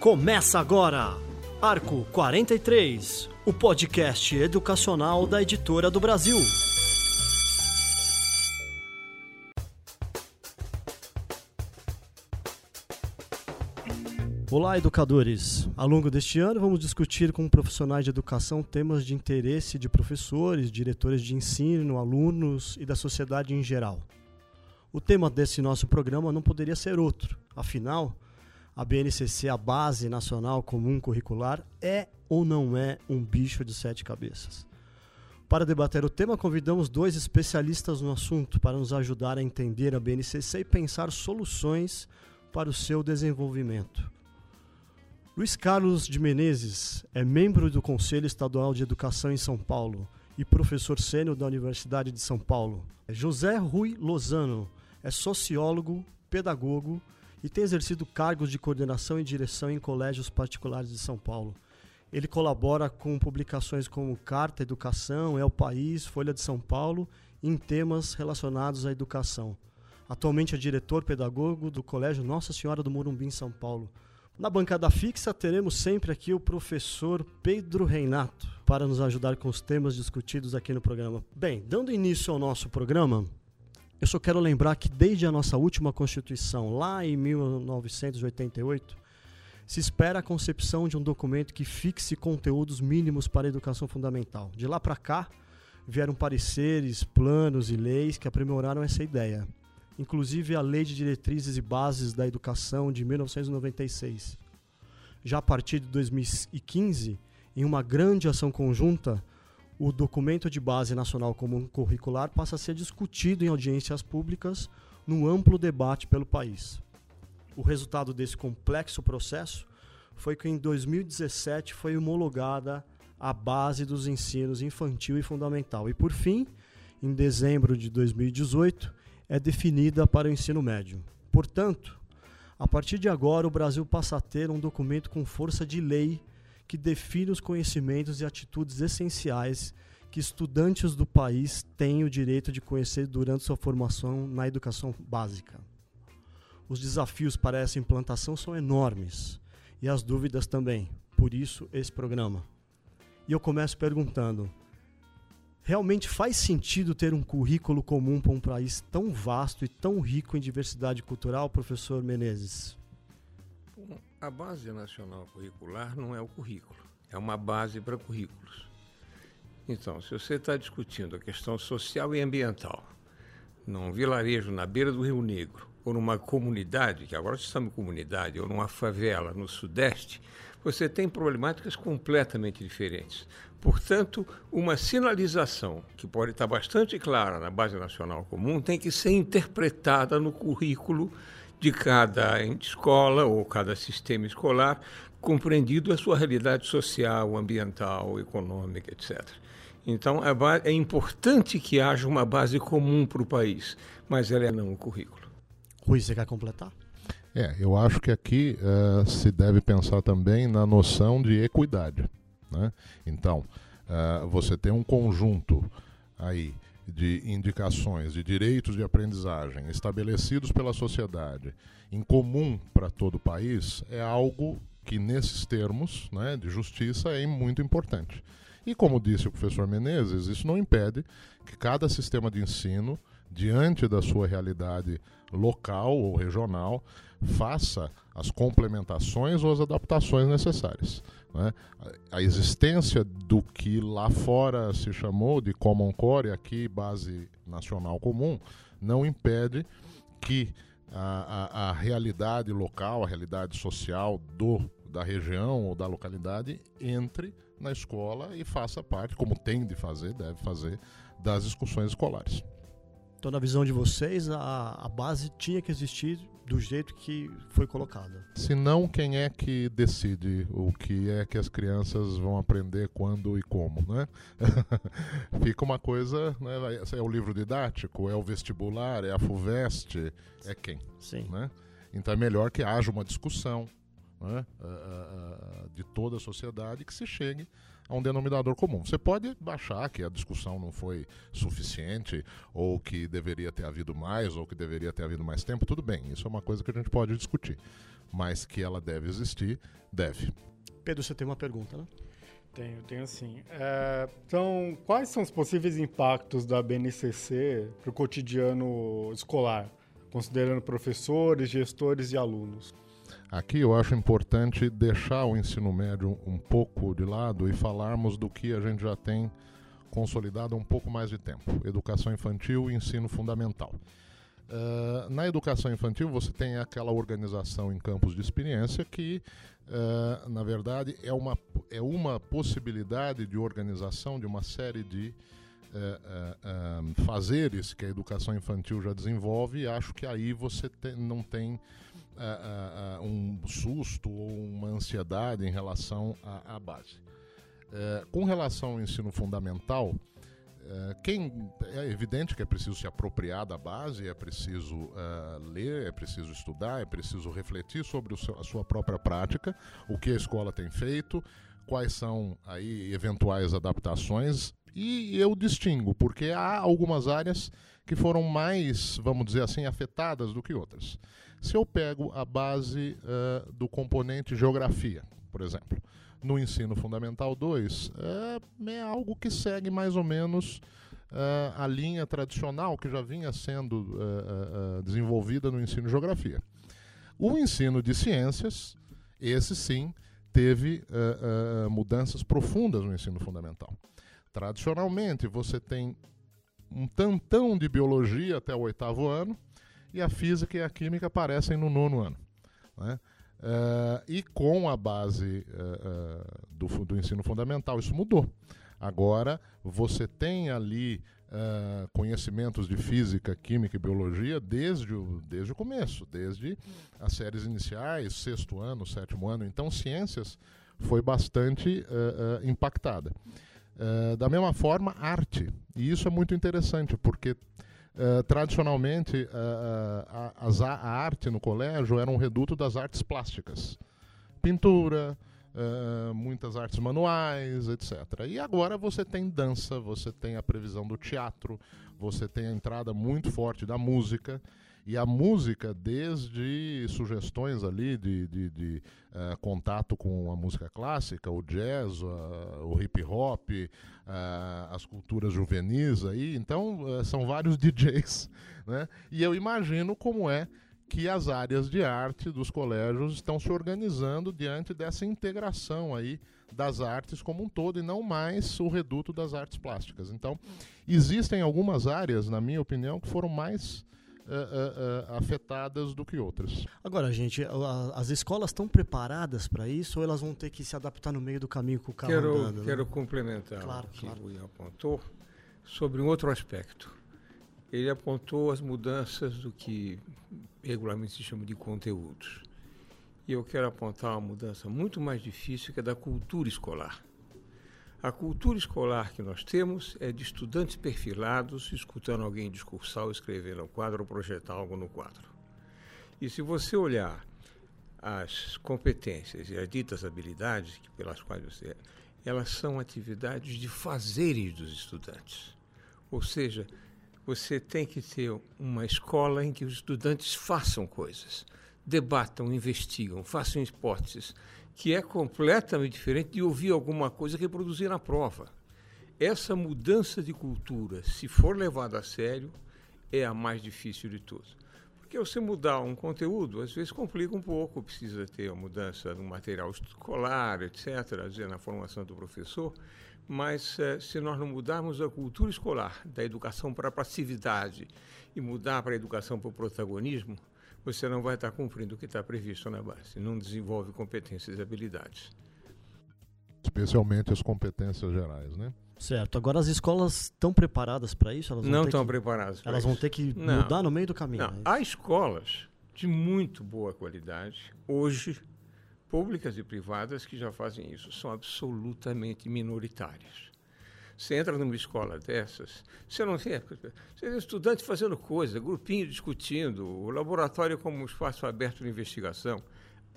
Começa agora, Arco 43, o podcast educacional da Editora do Brasil. Olá, educadores! Ao longo deste ano, vamos discutir com profissionais de educação temas de interesse de professores, diretores de ensino, alunos e da sociedade em geral. O tema desse nosso programa não poderia ser outro, afinal, a BNCC, a Base Nacional Comum Curricular, é ou não é um bicho de sete cabeças? Para debater o tema, convidamos dois especialistas no assunto para nos ajudar a entender a BNCC e pensar soluções para o seu desenvolvimento. Luiz Carlos de Menezes é membro do Conselho Estadual de Educação em São Paulo e professor sênior da Universidade de São Paulo. José Rui Lozano é sociólogo, pedagogo e tem exercido cargos de coordenação e direção em colégios particulares de São Paulo. Ele colabora com publicações como Carta Educação, É o País, Folha de São Paulo, em temas relacionados à educação. Atualmente é diretor pedagogo do Colégio Nossa Senhora do Morumbi, em São Paulo. Na bancada fixa, teremos sempre aqui o professor Pedro Reinato para nos ajudar com os temas discutidos aqui no programa. Bem, dando início ao nosso programa, eu só quero lembrar que desde a nossa última Constituição, lá em 1988, se espera a concepção de um documento que fixe conteúdos mínimos para a educação fundamental. De lá para cá, vieram pareceres, planos e leis que aprimoraram essa ideia inclusive a Lei de Diretrizes e Bases da Educação de 1996. Já a partir de 2015, em uma grande ação conjunta, o documento de base nacional comum curricular passa a ser discutido em audiências públicas num amplo debate pelo país. O resultado desse complexo processo foi que em 2017 foi homologada a base dos ensinos infantil e fundamental. E por fim, em dezembro de 2018, é definida para o ensino médio. Portanto, a partir de agora, o Brasil passa a ter um documento com força de lei que define os conhecimentos e atitudes essenciais que estudantes do país têm o direito de conhecer durante sua formação na educação básica. Os desafios para essa implantação são enormes e as dúvidas também, por isso esse programa. E eu começo perguntando: Realmente faz sentido ter um currículo comum para um país tão vasto e tão rico em diversidade cultural, professor Menezes? A Base Nacional Curricular não é o currículo, é uma base para currículos. Então, se você está discutindo a questão social e ambiental num vilarejo na beira do Rio Negro, ou numa comunidade, que agora se chama comunidade, ou numa favela no Sudeste, você tem problemáticas completamente diferentes. Portanto, uma sinalização que pode estar bastante clara na base nacional comum tem que ser interpretada no currículo de cada escola ou cada sistema escolar, compreendido a sua realidade social, ambiental, econômica, etc. Então, é importante que haja uma base comum para o país, mas ela é não o currículo. Rui, você quer completar? É, eu acho que aqui uh, se deve pensar também na noção de equidade. Né? Então, uh, você tem um conjunto aí de indicações de direitos de aprendizagem estabelecidos pela sociedade em comum para todo o país é algo que nesses termos né, de justiça é muito importante. E como disse o professor Menezes, isso não impede que cada sistema de ensino, diante da sua realidade local ou regional, faça as complementações ou as adaptações necessárias. Né? A existência do que lá fora se chamou de Common Core, aqui base nacional comum, não impede que a, a, a realidade local, a realidade social do, da região ou da localidade entre na escola e faça parte, como tem de fazer, deve fazer, das discussões escolares. Então, na visão de vocês, a, a base tinha que existir do jeito que foi colocada. Se não, quem é que decide o que é que as crianças vão aprender, quando e como, né? Fica uma coisa, né? É o livro didático, é o vestibular, é a FUVEST, é quem? Sim. Né? Então é melhor que haja uma discussão né? de toda a sociedade que se chegue a um denominador comum. Você pode achar que a discussão não foi suficiente, ou que deveria ter havido mais, ou que deveria ter havido mais tempo, tudo bem, isso é uma coisa que a gente pode discutir. Mas que ela deve existir, deve. Pedro, você tem uma pergunta, né? Tenho, tenho sim. É, então, quais são os possíveis impactos da BNCC para o cotidiano escolar, considerando professores, gestores e alunos? Aqui eu acho importante deixar o ensino médio um pouco de lado e falarmos do que a gente já tem consolidado há um pouco mais de tempo: educação infantil e ensino fundamental. Uh, na educação infantil, você tem aquela organização em campos de experiência que, uh, na verdade, é uma, é uma possibilidade de organização de uma série de uh, fazeres que a educação infantil já desenvolve, e acho que aí você te, não tem um susto ou uma ansiedade em relação à, à base. com relação ao ensino fundamental, é, quem é evidente que é preciso se apropriar da base, é preciso uh, ler, é preciso estudar, é preciso refletir sobre seu, a sua própria prática, o que a escola tem feito, quais são aí eventuais adaptações e eu distingo porque há algumas áreas que foram mais, vamos dizer assim, afetadas do que outras. Se eu pego a base uh, do componente geografia, por exemplo, no ensino fundamental 2 é, é algo que segue mais ou menos uh, a linha tradicional que já vinha sendo uh, uh, desenvolvida no ensino geografia. O ensino de ciências, esse sim, teve mudanças profundas no ensino fundamental. Tradicionalmente, você tem um tantão de biologia até o oitavo ano e a física e a química aparecem no nono ano. Né? Uh, e com a base uh, do, do, ensino fundamental, isso mudou. Agora você tem ali uh, conhecimentos de física, química e biologia desde o, desde o começo, desde as séries iniciais, sexto ano, sétimo ano. Então, ciências foi bastante impactada. da mesma forma, arte. E isso é muito interessante, porque Uh, tradicionalmente, uh, a, a, a, arte no colégio era um reduto das artes plásticas. Pintura, uh, muitas artes manuais, etc. E agora você tem dança, você tem a previsão do teatro, você tem a entrada muito forte da música. E a música, desde sugestões ali de, de, de uh, contato com a música clássica, o jazz, uh, o hip hop, uh, as culturas juvenis aí, então são vários DJs, né? E eu imagino como é que as áreas de arte dos colégios estão se organizando diante dessa integração aí das artes como um todo e não mais o reduto das artes plásticas. Então, existem algumas áreas, na minha opinião, que foram mais uh, uh, afetadas do que outras. Agora, gente, as escolas estão preparadas para isso ou elas vão ter que se adaptar no meio do caminho com o carro quero, andando? Né? Quero complementar claro, o que claro. o Ian apontou sobre um outro aspecto. Ele apontou as mudanças do que regularmente se chama de conteúdos. E eu quero apontar uma mudança muito mais difícil que é da cultura escolar. A cultura escolar que nós temos é de estudantes perfilados, escutando alguém discursar ou escrever no quadro ou projetar algo no quadro. E se você olhar as competências e as ditas habilidades pelas quais você elas são atividades de fazeres dos estudantes. Ou seja, você tem que ter uma escola em que os estudantes façam coisas, debatam, investigam, façam hipóteses, que é completamente diferente de ouvir alguma coisa e reproduzir na prova. Essa mudança de cultura, se for levada a sério, é a mais difícil de todas. Porque você mudar um conteúdo, às vezes complica um pouco, precisa ter a mudança no material escolar, etc., na formação do professor, mas eh, se nós não mudarmos a cultura escolar, da educação para a passividade, e mudar para a educação para o protagonismo, você não vai estar cumprindo o que está previsto na base. Não desenvolve competências e habilidades. Especialmente as competências gerais, né? Certo. Agora as escolas estão preparadas para isso? Elas não estão preparadas. Elas isso. vão ter que não. mudar no meio do caminho. Não. É Há escolas de muito boa qualidade hoje, públicas e privadas, que já fazem isso. São absolutamente minoritárias. Você entra numa escola dessas, você não vê, você vê estudante fazendo coisa, grupinho discutindo, o laboratório como um espaço aberto de investigação.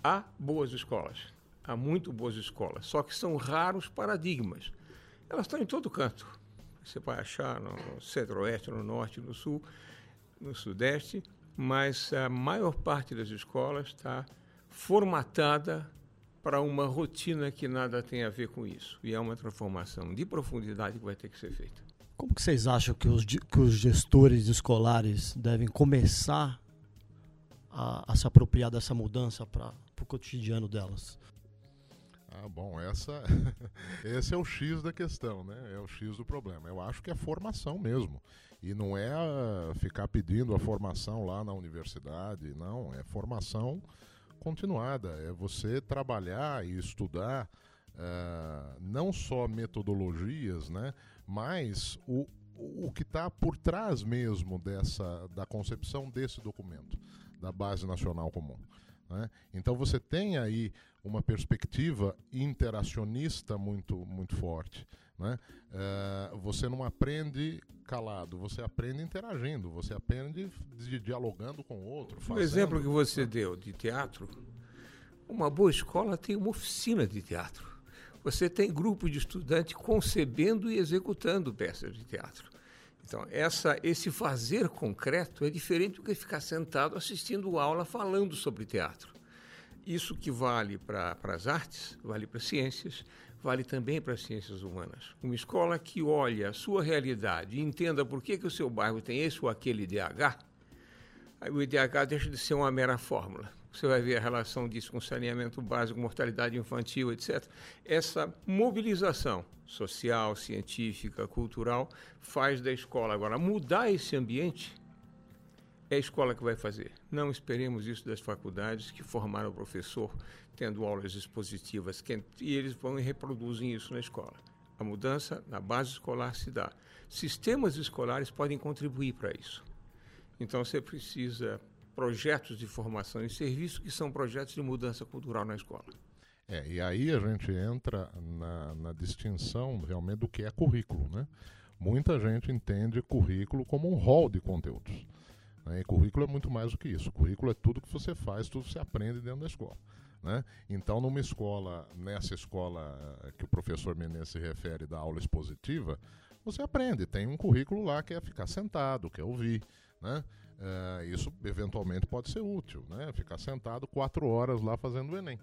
Há boas escolas, há muito boas escolas, só que são raros paradigmas. Elas estão em todo canto. Você vai achar no centro-oeste, no norte, no sul, no sudeste, mas a maior parte das escolas está formatada para uma rotina que nada tem a ver com isso. E é uma transformação de profundidade que vai ter que ser feita. Como que vocês acham que os, que os gestores escolares devem começar a, a se apropriar dessa mudança para o cotidiano delas? Ah, bom, essa, esse é o X da questão, né? É o X do problema. Eu acho que é formação mesmo. E não é ficar pedindo a formação lá na universidade, não. É formação continuada, é você trabalhar e estudar uh, não só metodologias, né, mas o, o que está por trás mesmo dessa da concepção desse documento, da Base Nacional Comum. Né? Então você tem aí uma perspectiva interacionista muito, muito forte. Né? Uh, você não aprende calado, você aprende interagindo, você aprende dialogando com o outro. O exemplo que você deu de teatro, uma boa escola tem uma oficina de teatro. Você tem grupo de estudantes concebendo e executando peças de teatro. Então, essa, esse fazer concreto é diferente do que ficar sentado assistindo aula falando sobre teatro. Isso que vale para as artes, vale para as ciências, vale também para as ciências humanas. Uma escola que olha a sua realidade e entenda por que, que o seu bairro tem esse ou aquele IDH, o IDH deixa de ser uma mera fórmula. Você vai ver a relação disso com saneamento básico, mortalidade infantil, etc. Essa mobilização social, científica, cultural faz da escola. Agora, mudar esse ambiente é a escola que vai fazer. Não esperemos isso das faculdades que formaram o professor tendo aulas expositivas e eles vão e reproduzem isso na escola. A mudança na base escolar se dá. Sistemas escolares podem contribuir para isso. Então você precisa projetos de formação e serviço que são projetos de mudança cultural na escola. É, e aí a gente entra na, na distinção realmente do que é currículo, né? Muita gente entende currículo como um rol de conteúdos. Né? E currículo é muito mais do que isso. Currículo é tudo que você faz, tudo que você aprende dentro da escola. Né? Então, numa escola, nessa escola eh, que o professor Menezes se refere da aula expositiva, você aprende. Tem um currículo lá que é ficar sentado, que é ouvir. Né? Uh, isso eventualmente pode ser útil, né? ficar sentado quatro horas lá fazendo o Enem.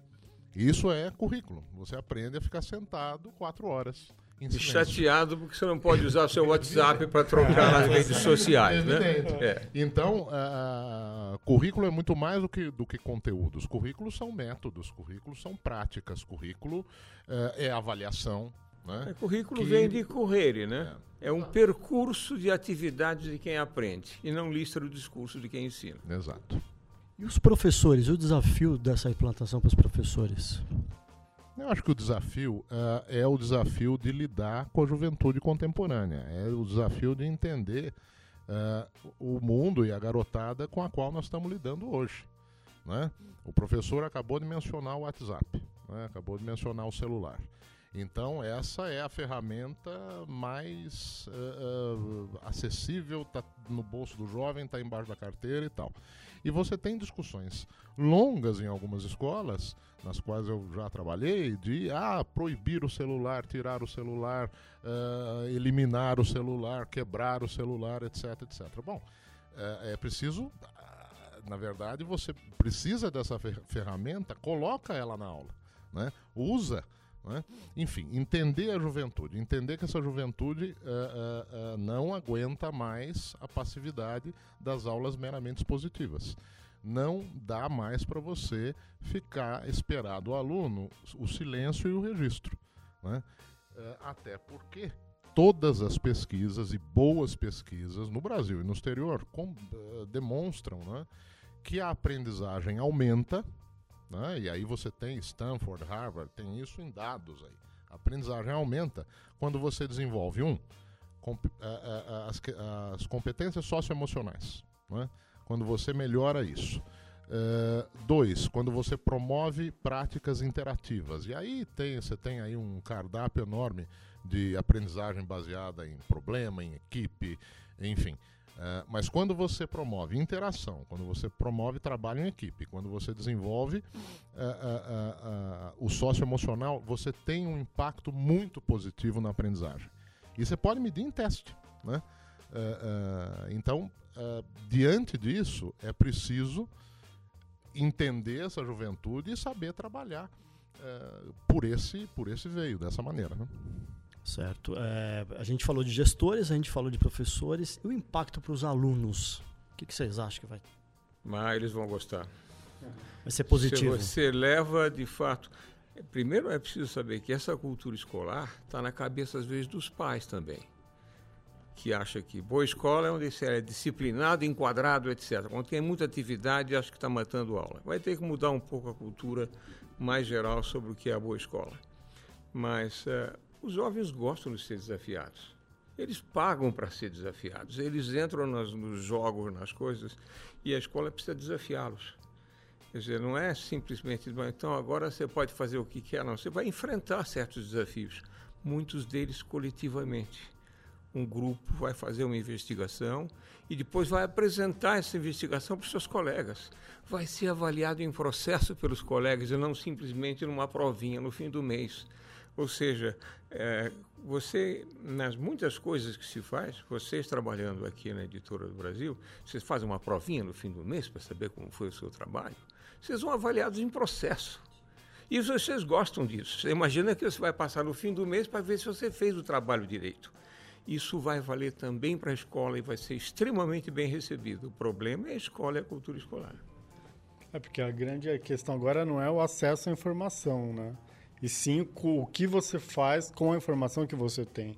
Isso é currículo. Você aprende a ficar sentado quatro horas. E chateado porque você não pode usar o seu WhatsApp para trocar nas redes sociais, né? É. Então, uh, currículo é muito mais do que, do que conteúdos. Currículos são métodos, currículos são práticas, currículo uh, é avaliação. Né? É, currículo que... vem de correr, né? É. é um percurso de atividades de quem aprende e não lista do discurso de quem ensina. Exato. E os professores, o desafio dessa implantação para os professores? Eu acho que o desafio uh, é o desafio de lidar com a juventude contemporânea, é o desafio de entender uh, o mundo e a garotada com a qual nós estamos lidando hoje. Né? O professor acabou de mencionar o WhatsApp, né? acabou de mencionar o celular. Então, essa é a ferramenta mais uh, acessível, está no bolso do jovem, está embaixo da carteira e tal. E você tem discussões longas em algumas escolas, nas quais eu já trabalhei, de ah, proibir o celular, tirar o celular, uh, eliminar o celular, quebrar o celular, etc, etc. Bom, é, é preciso, na verdade, você precisa dessa ferramenta, coloca ela na aula, né? usa. Né? Enfim, entender a juventude, entender que essa juventude uh, uh, não aguenta mais a passividade das aulas meramente expositivas. Não dá mais para você ficar esperar do aluno o silêncio e o registro. Né? até porque todas as pesquisas e boas pesquisas no Brasil e no exterior com, demonstram né, que a aprendizagem aumenta né? E aí você tem Stanford, Harvard, tem isso em dados aí. A aprendizagem aumenta quando você desenvolve, um, comp as, as, competências socioemocionais. Né? Quando você melhora isso. Uh, dois, quando você promove práticas interativas. E aí tem, você tem aí um cardápio enorme de aprendizagem baseada em problema, em equipe, enfim. É, mas quando você promove interação, quando você promove trabalho em equipe, quando você desenvolve é, é, o socioemocional, você tem um impacto muito positivo na aprendizagem. E você pode medir em teste. Né? então, diante disso, é preciso entender essa juventude e saber trabalhar por, esse, por esse veio, dessa maneira. Né? Certo. É, a gente falou de gestores, a gente falou de professores. E o impacto para os alunos? O que, que, vocês acham que vai? Mas eles vão gostar. Vai ser positivo. Se você leva, de fato. Primeiro é preciso saber que essa cultura escolar está na cabeça, às vezes, dos pais também. Que acha que boa escola é onde você é disciplinado, enquadrado, etc. Quando tem muita atividade, acha que está matando aula. Vai ter que mudar um pouco a cultura mais geral sobre o que é a boa escola. Mas uh, os jovens gostam de ser desafiados. Eles pagam para ser desafiados. Eles entram nas, nos jogos, nas coisas, e a escola precisa desafiá-los. Quer dizer, não é simplesmente, então agora você pode fazer o que quer, não. Você vai enfrentar certos desafios, muitos deles coletivamente. Um grupo vai fazer uma investigação e depois vai apresentar essa investigação para os seus colegas. Vai ser avaliado em processo pelos colegas e não simplesmente numa provinha no fim do mês. Ou seja, é, você, nas muitas coisas que se faz, vocês trabalhando aqui na Editora do Brasil, vocês fazem uma provinha no fim do mês para saber como foi o seu trabalho, vocês são avaliados em processo. E vocês gostam disso. Você imagina que você vai passar no fim do mês para ver se você fez o trabalho direito. Isso vai valer também para a escola e vai ser extremamente bem recebido. O problema é a escola e a cultura escolar. É porque a grande questão agora não é o acesso à informação, né? e sim o que você faz com a informação que você tem.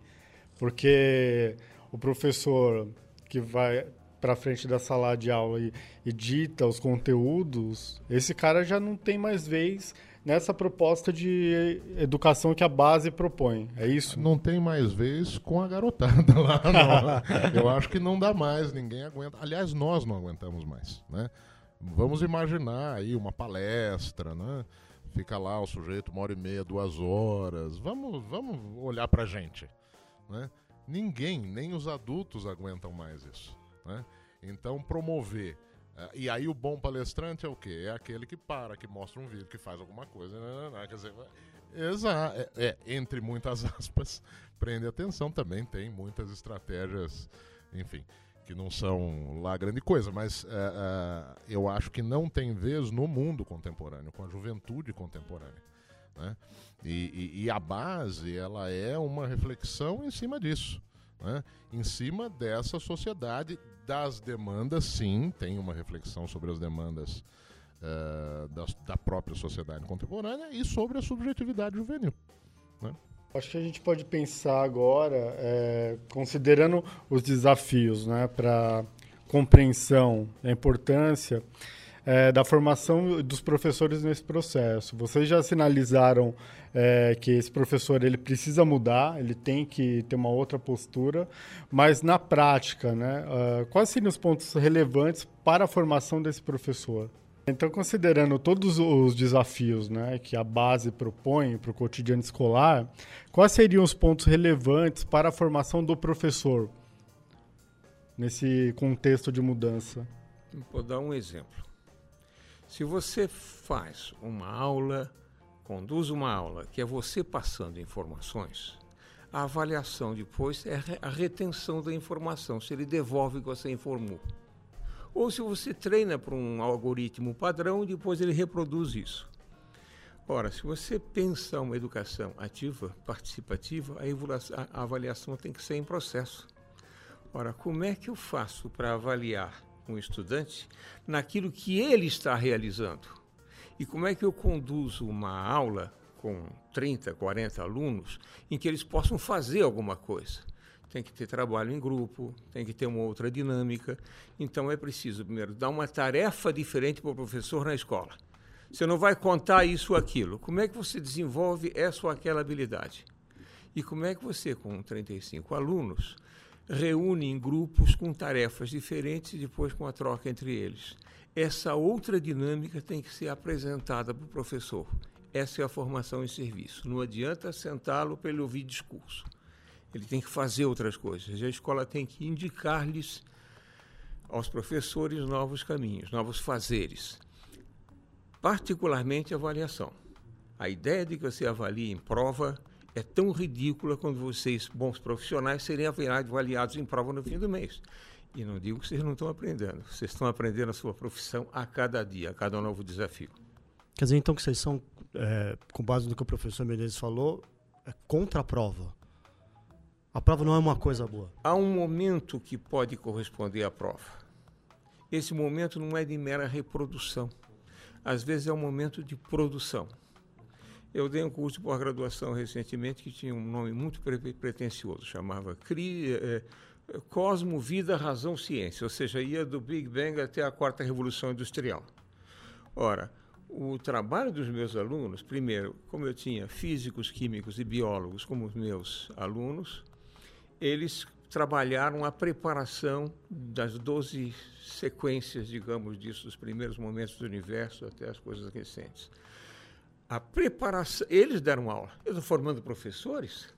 Porque o professor que vai para frente da sala de aula e, e dita os conteúdos, esse cara já não tem mais vez nessa proposta de educação que a base propõe. É isso? Não tem mais vez com a garotada lá. Não. Eu acho que não dá mais, ninguém aguenta. Aliás, nós não aguentamos mais, né? Vamos imaginar aí uma palestra, né? Fica lá o sujeito uma hora e meia, duas horas. Vamos, vamos olhar pra gente. Né? Ninguém, nem os adultos aguentam mais isso. Né? Então, promover. Uh, e aí, o bom palestrante é o quê? É aquele que para, que mostra um vídeo, que faz alguma coisa. Né? né, né quer dizer, exato. É, é, entre muitas aspas, prende atenção. Também tem muitas estratégias, enfim que não são lá grande coisa, mas é, é, eu acho que não tem vez no mundo contemporâneo, com a juventude contemporânea. Né? E, e, e, a base ela é uma reflexão em cima disso, né? em cima dessa sociedade, das demandas, sim, tem uma reflexão sobre as demandas uh, da, da própria sociedade contemporânea e sobre a subjetividade juvenil. Né? Acho que a gente pode pensar agora, é, considerando os desafios né, para compreensão, a importância é, da formação dos professores nesse processo. Vocês já sinalizaram é, que esse professor ele precisa mudar, ele tem que ter uma outra postura, mas na prática, né, uh, quais seriam os pontos relevantes para a formação desse professor? Então, considerando todos os desafios né, que a base propõe para o cotidiano escolar, quais seriam os pontos relevantes para a formação do professor nesse contexto de mudança? Vou dar um exemplo. Se você faz uma aula, conduz uma aula, que é você passando informações, a avaliação depois é a retenção da informação, se ele devolve o que você informou. Ou se você treina para um algoritmo padrão, depois ele reproduz isso. Ora, se você pensa uma educação ativa, participativa, a, a avaliação tem que ser em processo. Ora, como é que eu faço para avaliar um estudante naquilo que ele está realizando? E como é que eu conduzo uma aula com 30, 40 alunos em que eles possam fazer alguma coisa? tem que ter trabalho em grupo, tem que ter uma outra dinâmica. Então é preciso, primeiro, dar uma tarefa diferente para o professor na escola. Você não vai contar isso ou aquilo. Como é que você desenvolve essa ou aquela habilidade? E como é que você, com 35 alunos, reúne em grupos com tarefas diferentes e depois com a troca entre eles? Essa outra dinâmica tem que ser apresentada para o professor. Essa é a formação em serviço. Não adianta sentá-lo para ele ouvir discurso ele tem que fazer outras coisas. A escola tem que indicar-lhes aos professores novos caminhos, novos fazeres, particularmente avaliação. A ideia de que você avalie em prova é tão ridícula quando vocês, bons profissionais, serem avaliados em prova no fim do mês. E não digo que vocês não estão aprendendo, vocês estão aprendendo a sua profissão a cada dia, a cada novo desafio. Quer dizer, então, que vocês são, é, com base no que o professor Menezes falou, é contra a prova. A prova não é uma coisa boa. Há um momento que pode corresponder à prova. Esse momento não é de mera reprodução. Às vezes é um momento de produção. Eu dei um curso de pós-graduação recentemente que tinha um nome muito pretensioso, chamava CRI, é, Cosmo, Vida, Razão, Ciência, ou seja, ia do Big Bang até a quarta revolução industrial. Ora, o trabalho dos meus alunos, primeiro, como eu tinha físicos, químicos e biólogos como meus alunos, eles trabalharam a preparação das 12 sequências, digamos, disso, dos primeiros momentos do universo até as coisas recentes. A preparação, eles deram aula. Eu estou formando professores,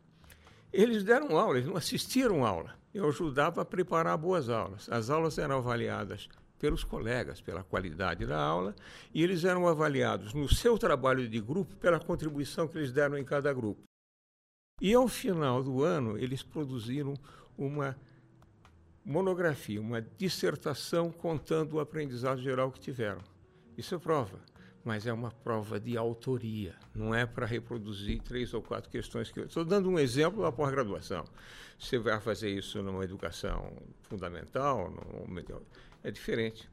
eles deram aula, eles não assistiram aula. Eu ajudava a preparar boas aulas. As aulas eram avaliadas pelos colegas, pela qualidade da aula, e eles eram avaliados no seu trabalho de grupo pela contribuição que eles deram em cada grupo. E ao final do ano, eles produziram uma monografia, uma dissertação contando o aprendizado geral que tiveram. Isso é prova, mas é uma prova de autoria, não é para reproduzir três ou quatro questões que eu estou dando um exemplo da pós-graduação. Você vai fazer isso numa educação fundamental, numa é diferente.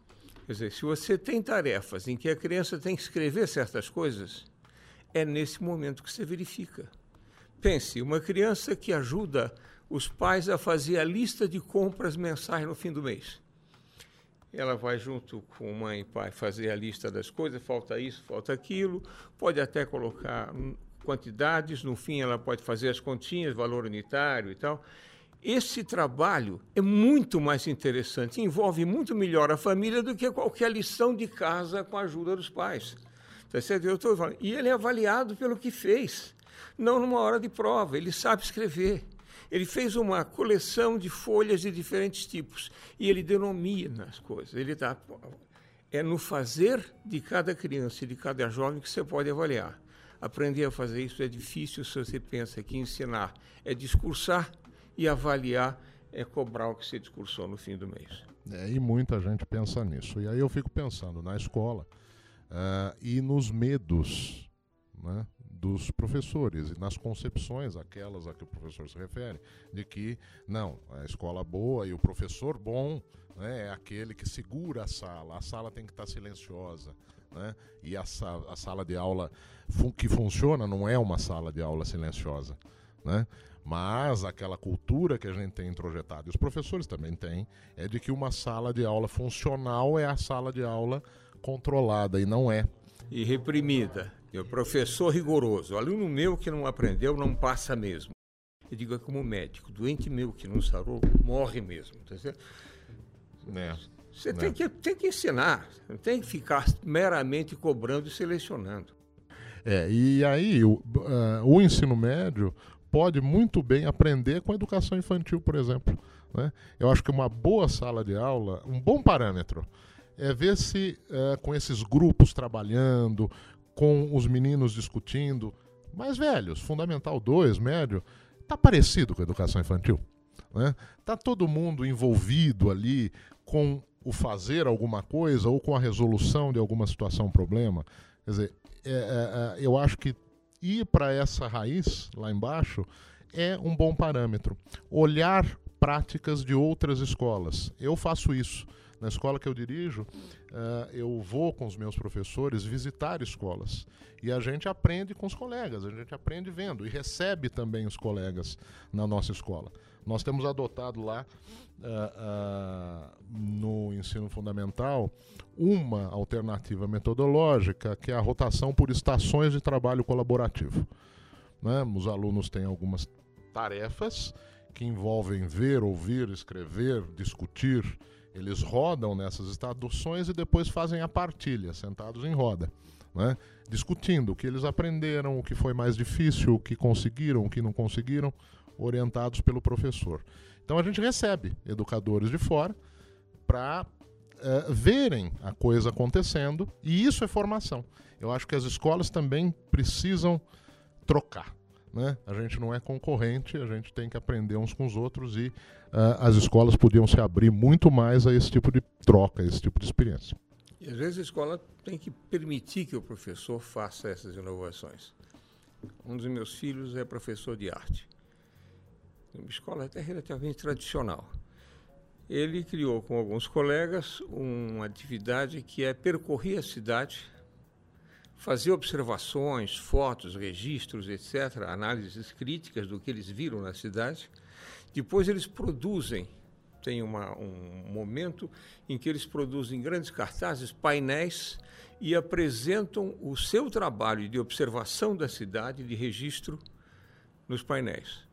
Quer dizer, se você tem tarefas em que a criança tem que escrever certas coisas, é nesse momento que você verifica. Pense, uma criança que ajuda os pais a fazer a lista de compras mensais no fim do mês. Ela vai junto com mãe e pai fazer a lista das coisas, falta isso, falta aquilo, pode até colocar quantidades, no fim ela pode fazer as continhas, valor unitário e tal. Esse trabalho é muito mais interessante, envolve muito melhor a família do que qualquer lição de casa com a ajuda dos pais. Tá certo? Eu tô falando. E ele é avaliado pelo que fez, não numa hora de prova. Ele sabe escrever. Ele fez uma coleção de folhas de diferentes tipos e ele denomina as coisas. Ele dá, é no fazer de cada criança e de cada jovem que você pode avaliar. Aprender a fazer isso é difícil se você pensa que ensinar é discursar e avaliar é cobrar o que você discursou no fim do mês. É, e muita gente pensa nisso. E aí eu fico pensando na escola uh, e nos medos né, dos professores e nas concepções, aquelas a que o professor se refere, de que, não, a escola boa e o professor bom né, é aquele que segura a sala, a sala tem que estar silenciosa. Né, e a, a sala de aula fun que funciona não é uma sala de aula silenciosa. Né? Mas aquela cultura que a gente tem introjetada, e os professores também têm, é de que uma sala de aula funcional é a sala de aula controlada, e não é. E reprimida. E o professor rigoroso. Aluno meu que não aprendeu não passa mesmo. Eu digo é como médico, doente meu que não sarou, morre mesmo. Tá certo? É. Você tem, é. que, tem que ensinar, não tem que ficar meramente cobrando e selecionando. É, e aí o, uh, o ensino médio pode muito bem aprender com a educação infantil, por exemplo. Né? Eu acho que uma boa sala de aula, um bom parâmetro, é ver se é, com esses grupos trabalhando, com os meninos discutindo, mais velhos, Fundamental 2, médio, está parecido com a educação infantil. Né? Tá todo mundo envolvido ali com o fazer alguma coisa ou com a resolução de alguma situação, problema. Quer dizer, é, é, é eu acho que ir para essa raiz lá embaixo é um bom parâmetro. Olhar práticas de outras escolas. Eu faço isso. Na escola que eu dirijo, uh, eu vou com os meus professores visitar escolas. E a gente aprende com os colegas, a gente aprende vendo e recebe também os colegas na nossa escola. Nós temos adotado lá uh, uh, no ensino fundamental uma alternativa metodológica que é a rotação por estações de trabalho colaborativo. Né? Os alunos têm algumas tarefas que envolvem ver, ouvir, escrever, discutir. Eles rodam nessas estações e depois fazem a partilha, sentados em roda, né? discutindo o que eles aprenderam, o que foi mais difícil, o que conseguiram, o que não conseguiram, orientados pelo professor. Então a gente recebe educadores de fora para uh, verem a coisa acontecendo, e isso é formação. Eu acho que as escolas também precisam trocar. Né? A gente não é concorrente, a gente tem que aprender uns com os outros e uh, as escolas podiam se abrir muito mais a esse tipo de troca, a esse tipo de experiência. E às vezes a escola tem que permitir que o professor faça essas inovações. Um dos meus filhos é professor de arte. Uma escola até relativamente tradicional. Ele criou com alguns colegas uma atividade que é percorrer a cidade fazer observações, fotos, registros, etc., análises críticas do que eles viram na cidade. Depois eles produzem, tem uma, um momento em que eles produzem grandes cartazes, painéis e apresentam o seu trabalho de observação da cidade, de registro nos painéis.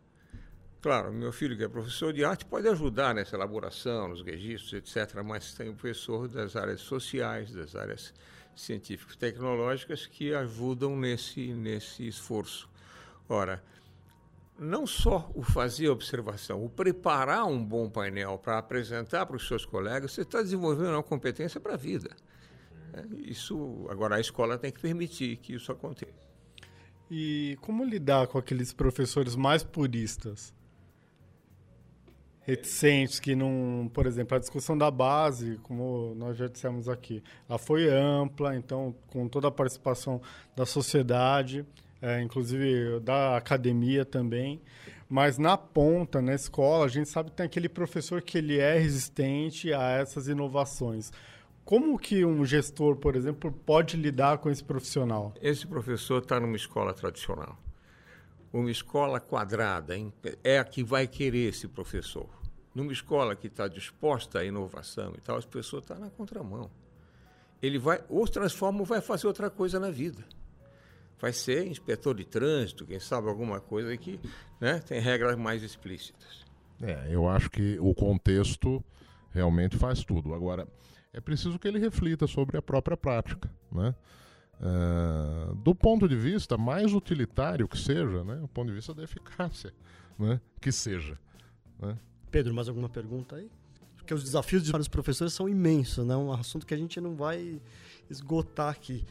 Claro, meu filho, que é professor de arte, pode ajudar nessa elaboração, nos registros, etc., mas tem o professor das áreas sociais, das áreas científicos tecnológicas que ajudam nesse, nesse esforço. Ora, não só o fazer observação, o preparar um bom painel para apresentar para os seus colegas, você está desenvolvendo uma competência para a vida. É, isso, agora a escola tem que permitir que isso aconteça. E como lidar com aqueles professores mais puristas? Reticentes que não, por exemplo, a discussão da base, como nós já dissemos aqui, ela foi ampla, então com toda a participação da sociedade, é, inclusive da academia também, mas na ponta, na escola, a gente sabe que tem aquele professor que ele é resistente a essas inovações. Como que um gestor, por exemplo, pode lidar com esse profissional? Esse professor está numa escola tradicional uma escola quadrada é a que vai querer esse professor. Numa escola que está disposta à inovação e tal, as pessoas estão tá na contramão. Ele vai, ou transforma ou vai fazer outra coisa na vida. Vai ser inspetor de trânsito, quem sabe alguma coisa que né, tem regras mais explícitas. É, eu acho que o contexto realmente faz tudo. Agora, é preciso que ele reflita sobre a própria prática, né? Uh, do ponto de vista mais utilitário que seja, né? O ponto de vista da eficácia, né? Que seja. Né? Pedro, mais alguma pergunta aí? Porque os desafios para os professores são imensos, né? Um assunto que a gente não vai esgotar aqui.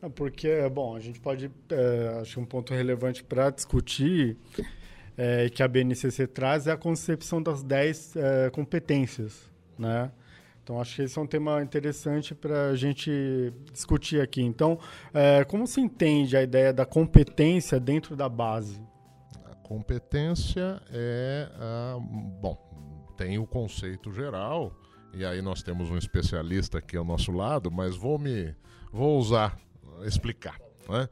Não, porque, bom, a gente pode, é, acho um ponto relevante para discutir é, que a BNCC traz é a concepção das 10 é, competências, né? Então, acho que esse é um tema interessante para a gente discutir aqui. Então, é, como se entende a ideia da competência dentro da base? A competência é, a, bom, tem o conceito geral, e aí nós temos um especialista aqui ao nosso lado, mas vou me, vou usar, explicar. Né?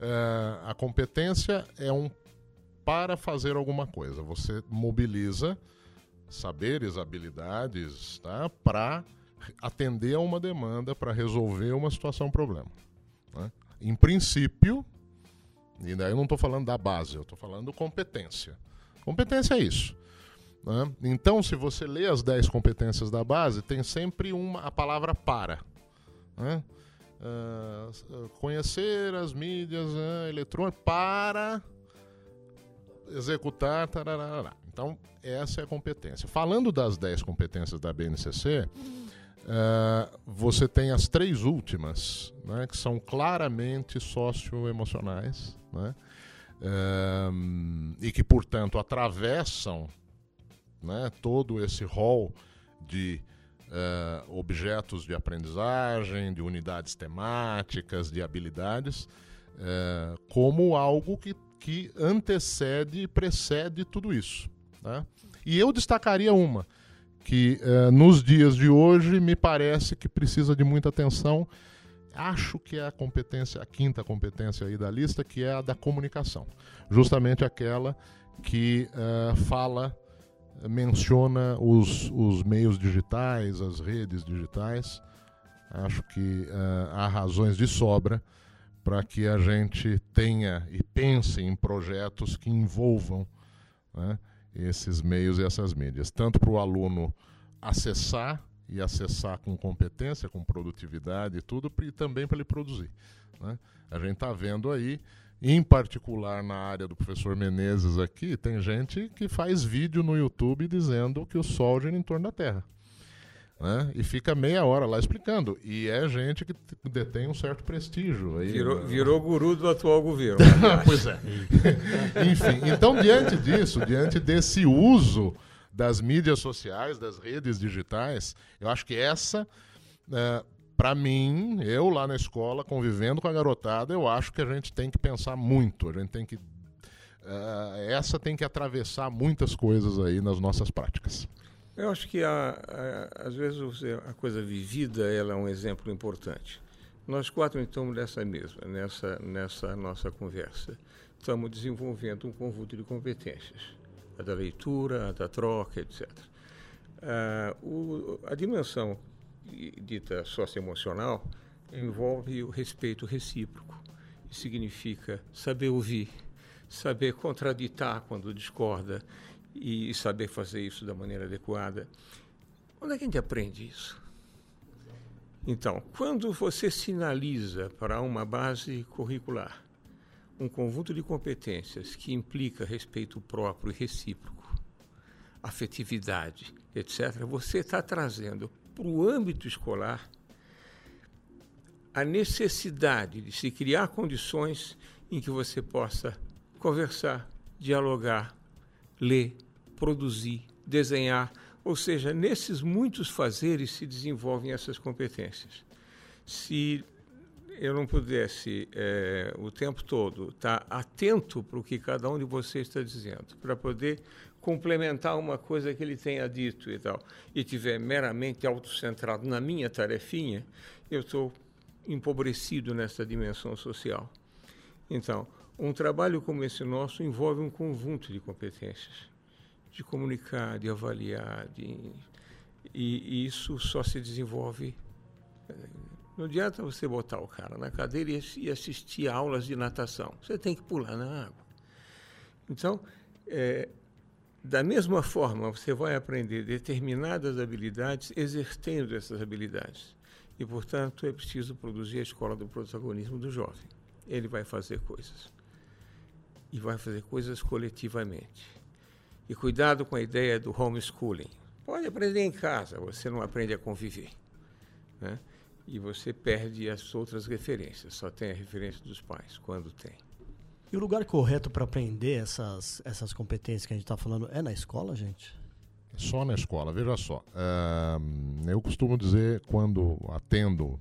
É, a competência é um para fazer alguma coisa. Você mobiliza saberes, habilidades, tá? para atender a uma demanda, para resolver uma situação, um problema. Né? Em princípio, e daí eu não estou falando da base, eu estou falando competência. Competência é isso. Né? Então, se você lê as 10 competências da base, tem sempre uma, a palavra para. Né? Uh, conhecer as mídias uh, eletrônicas para executar. Tararara. Então, essa é a competência. Falando das 10 competências da BNCC, uh, você tem as três últimas, né, que são claramente socioemocionais, né, uh, e que, portanto, atravessam né, todo esse rol de uh, objetos de aprendizagem, de unidades temáticas, de habilidades, como algo que, que antecede e precede tudo isso. Né? E eu destacaria uma, que uh, nos dias de hoje me parece que precisa de muita atenção. Acho que é a competência, a quinta competência aí da lista, que é a da comunicação. Justamente aquela que uh, fala, menciona os, os meios digitais, as redes digitais. Acho que há razões de sobra para que a gente tenha e pense em projetos que envolvam né, esses meios e essas mídias, tanto para o aluno acessar e acessar com competência, com produtividade e tudo, e também para ele produzir. Né? A gente está vendo aí, em particular na área do professor Menezes aqui, tem gente que faz vídeo no YouTube dizendo que o Sol gira em torno da Terra. Né? E fica meia hora lá explicando. E é gente que detém um certo prestígio. Aí, virou, né? virou guru do atual governo. pois é. Enfim, então, diante disso, diante desse uso das mídias sociais, das redes digitais, eu acho que essa. É, para mim, eu lá na escola, convivendo com a garotada, eu acho que a gente tem que pensar muito. A gente tem que. Uh, essa tem que atravessar muitas coisas aí nas nossas práticas. Eu acho que a, a, às vezes a coisa vivida ela é um exemplo importante. Nós quatro estamos nessa mesma, nessa nessa nossa conversa, estamos desenvolvendo um conjunto de competências, a da leitura, a da troca, etc. Ah, o, a dimensão dita socioemocional envolve o respeito recíproco. Isso significa saber ouvir, saber contraditar quando discorda, e saber fazer isso da maneira adequada. Onde é que a gente aprende isso? Então, quando você sinaliza para uma base curricular um conjunto de competências que implica respeito próprio e recíproco, afetividade, etc., você está trazendo para o âmbito escolar a necessidade de se criar condições em que você possa conversar, dialogar, ler, produzir, desenhar, ou seja, nesses muitos fazeres se desenvolvem essas competências. Se eu não pudesse é, o tempo todo estar atento para o que cada um de vocês está dizendo, para poder complementar uma coisa que ele tenha dito e tal, e tiver meramente autocentrado na minha tarefinha, eu estou empobrecido nessa dimensão social. Então, um trabalho como esse nosso envolve um conjunto de competências de comunicar, de avaliar, de, e, e, isso só se desenvolve. Eh, não adianta você botar o cara na cadeira e, assistir aulas de natação. Você tem que pular na água. Então, é, da mesma forma, você vai aprender determinadas habilidades exercendo essas habilidades. E, portanto, é preciso produzir a escola do protagonismo do jovem. Ele vai fazer coisas. E vai fazer coisas coletivamente. E cuidado com a ideia do homeschooling. Pode aprender em casa, você não aprende a conviver. Né? E você perde as outras referências, só tem a referência dos pais, quando tem. E o lugar correto para aprender essas, essas competências que a gente está falando é na escola, gente? Só na escola, veja só. Uh, eu costumo dizer, quando atendo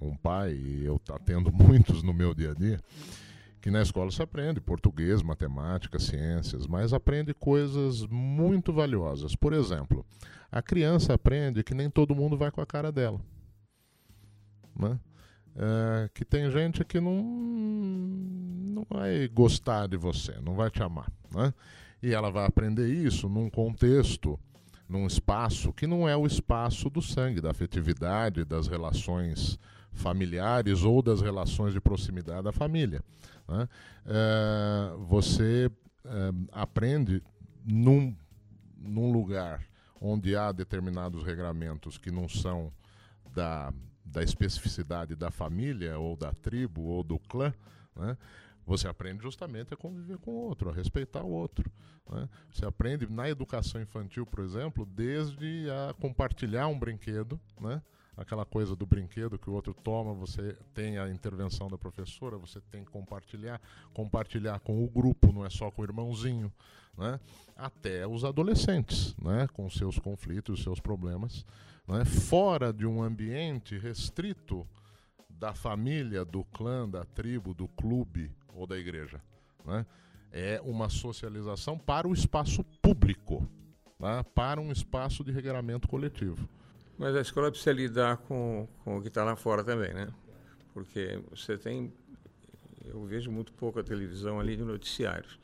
um pai, e eu atendo muitos no meu dia a dia, que na escola se aprende português, matemática, ciências, mas aprende coisas muito valiosas. Por exemplo, a criança aprende que nem todo mundo vai com a cara dela. Né? É, que tem gente que não, não vai gostar de você, não vai te amar. Né? E ela vai aprender isso num contexto, num espaço que não é o espaço do sangue, da afetividade, das relações familiares ou das relações de proximidade da família. Né? É, você é, aprende num, num lugar onde há determinados regramentos que não são da, da especificidade da família ou da tribo ou do clã, né? você aprende justamente a conviver com o outro, a respeitar o outro. Né? Você aprende na educação infantil, por exemplo, desde a compartilhar um brinquedo, né? Aquela coisa do brinquedo que o outro toma, você tem a intervenção da professora, você tem que compartilhar, compartilhar com o grupo, não é só com o irmãozinho, né? até os adolescentes, né? com seus conflitos, seus problemas, né? fora de um ambiente restrito da família, do clã, da tribo, do clube ou da igreja. Né? É uma socialização para o espaço público, né? para um espaço de regramento coletivo. Mas a escola precisa lidar com, com o que está lá fora também, né? Porque você tem. Eu vejo muito pouco a televisão ali de noticiários,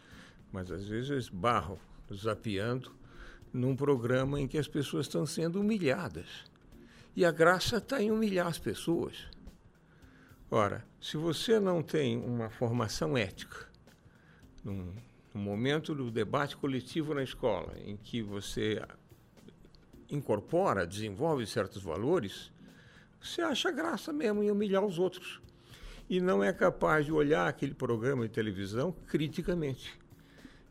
mas às vezes eu esbarro zapeando num programa em que as pessoas estão sendo humilhadas. E a graça está em humilhar as pessoas. Ora, se você não tem uma formação ética, num, num momento do debate coletivo na escola, em que você incorpora, desenvolve certos valores, você acha graça mesmo em humilhar os outros. E não é capaz de olhar aquele programa de televisão criticamente.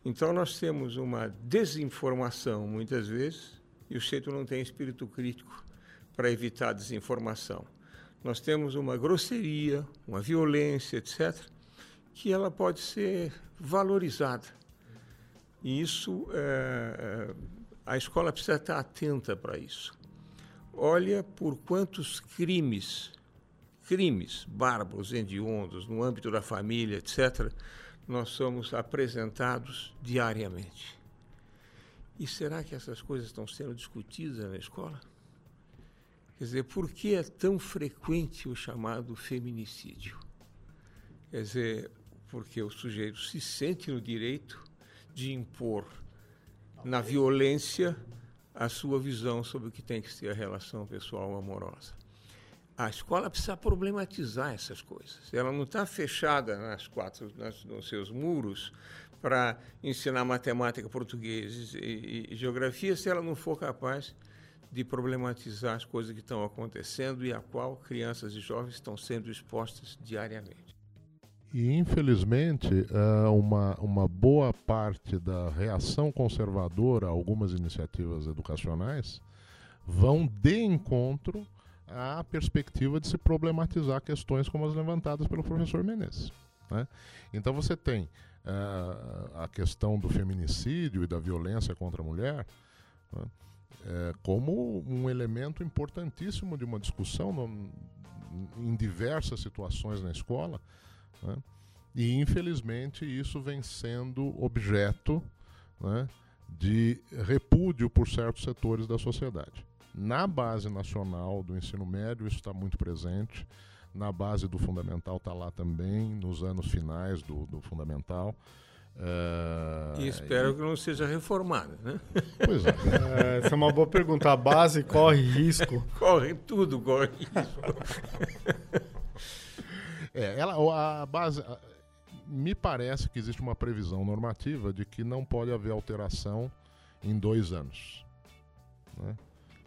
Então nós temos uma desinformação muitas vezes, e o centro não tem espírito crítico para evitar a desinformação. Nós temos uma grosseria, uma violência, etc., que ela pode ser valorizada. E isso, é, a escola precisa estar atenta para isso. Olha por quantos crimes, crimes bárbaros, hediondos, no âmbito da família, etc., nós somos apresentados diariamente. E será que essas coisas estão sendo discutidas na escola? Quer dizer, por que é tão frequente o chamado feminicídio? Quer dizer, porque o sujeito se sente no direito de impor na violência a sua visão sobre o que tem que ser a relação pessoal amorosa. A escola precisa problematizar essas coisas. Ela não está fechada nas quatro, nas, nos seus muros para ensinar matemática, português e, e, geografia se ela não for capaz de problematizar as coisas que estão acontecendo e a qual crianças e jovens estão sendo expostas diariamente. E, infelizmente, é, uma, uma boa parte da reação conservadora a algumas iniciativas educacionais vão de encontro à perspectiva de se problematizar questões como as levantadas pelo professor Menezes. Né? Então, você tem uh, a questão do feminicídio e da violência contra a mulher né? é, como um elemento importantíssimo de uma discussão no, em diversas situações na escola né? E, infelizmente, isso vem sendo objeto né, de repúdio por certos setores da sociedade. Na base nacional do ensino médio, isso está muito presente. Na base do fundamental está lá também, nos anos finais do, do fundamental. Uh, e espero e... que não seja reformada, né? Pois é. é. Essa é uma boa pergunta. A base corre risco? corre tudo, corre risco. É, ela, a base. Me parece que existe uma previsão normativa de que não pode haver alteração em dois anos. Né?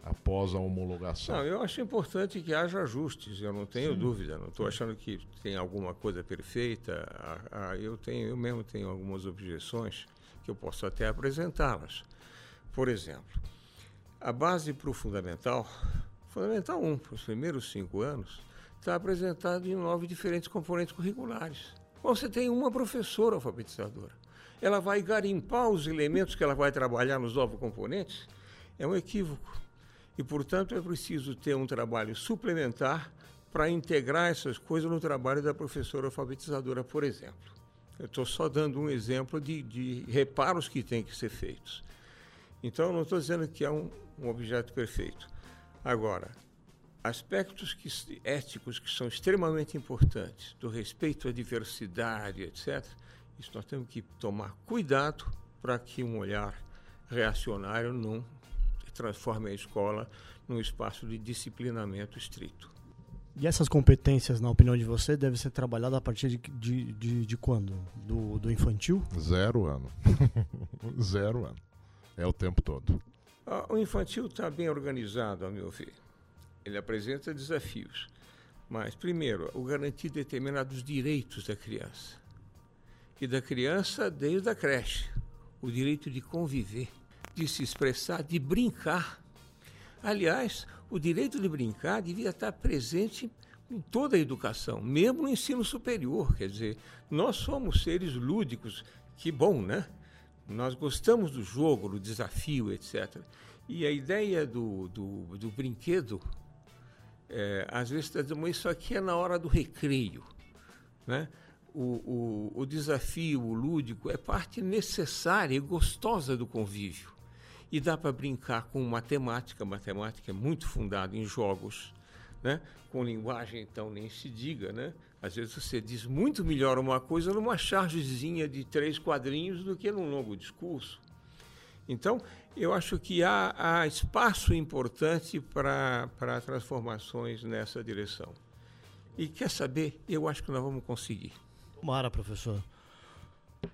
após a homologação. Não, eu acho importante que haja ajustes, eu não tenho Sim. dúvida. Não estou achando que tem alguma coisa perfeita. eu tenho, eu mesmo tenho algumas objeções que eu posso até apresentá-las. Por exemplo, a base para o fundamental, fundamental 1, para os primeiros cinco anos, está apresentado em nove diferentes componentes curriculares. Você tem uma professora alfabetizadora. Ela vai garimpar os elementos que ela vai trabalhar nos novos componentes? É um equívoco. E, portanto, é preciso ter um trabalho suplementar para integrar essas coisas no trabalho da professora alfabetizadora, por exemplo. Eu estou só dando um exemplo de, de, reparos que têm que ser feitos. Então, não estou dizendo que é um, um objeto perfeito. Agora, aspectos que, éticos que são extremamente importantes, do respeito à diversidade, etc., isso nós temos que tomar cuidado para que um olhar reacionário não transforme a escola num espaço de disciplinamento estrito. E essas competências, na opinião de você, devem ser trabalhadas a partir de, de, de, de quando? Do, do infantil? Zero ano. Zero ano. É o tempo todo. Ah, o infantil está bem organizado, a meu ver ele apresenta desafios. Mas, primeiro, o garantir determinados direitos da criança. E da criança desde a creche. O direito de conviver, de se expressar, de brincar. Aliás, o direito de brincar devia estar presente em toda a educação, mesmo no ensino superior. Quer dizer, nós somos seres lúdicos, que bom, né? Nós gostamos do jogo, do desafio, etc. E a ideia do, do, do brinquedo é, às vezes está dizendo, isso aqui é na hora do recreio. Né? O, o, o desafio, o lúdico, é parte necessária e gostosa do convívio. E dá para brincar com matemática, matemática é muito fundada em jogos, né? com linguagem, então, nem se diga. Né? Às vezes você diz muito melhor uma coisa numa chargezinha de três quadrinhos do que num longo discurso. Então, eu acho que há, há espaço importante para transformações nessa direção. E quer saber? Eu acho que nós vamos conseguir. Tomara, professor.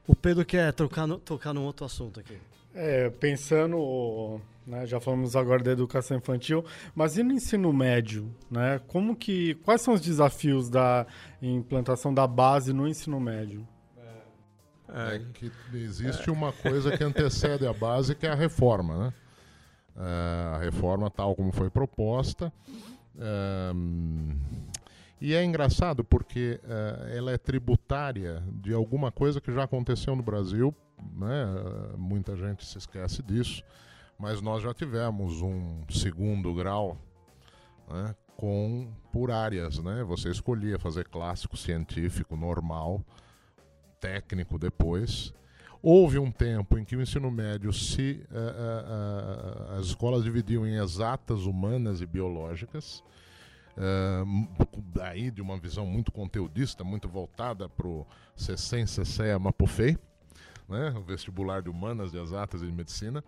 O Pedro quer tocar, no, tocar num outro assunto aqui. É, pensando, né, já falamos agora da educação infantil, mas e no ensino médio, né? Como que, quais são os desafios da implantação da base no ensino médio? É, que existe uma coisa que antecede a base, que é a reforma, né? uh, a reforma tal como foi proposta. Um, e é engraçado porque ela é tributária de alguma coisa que já aconteceu no Brasil, né? muita gente se esquece disso, mas nós já tivemos um segundo grau né? com por áreas, né? Você escolhia fazer clássico, científico, normal, técnico depois. Houve um tempo em que o ensino médio se uh, uh, as escolas dividiam em exatas, humanas e biológicas. daí de uma visão muito conteudista, muito voltada para o CECEM, CECEA, Mapofei, né? o vestibular de humanas, de exatas e de medicina.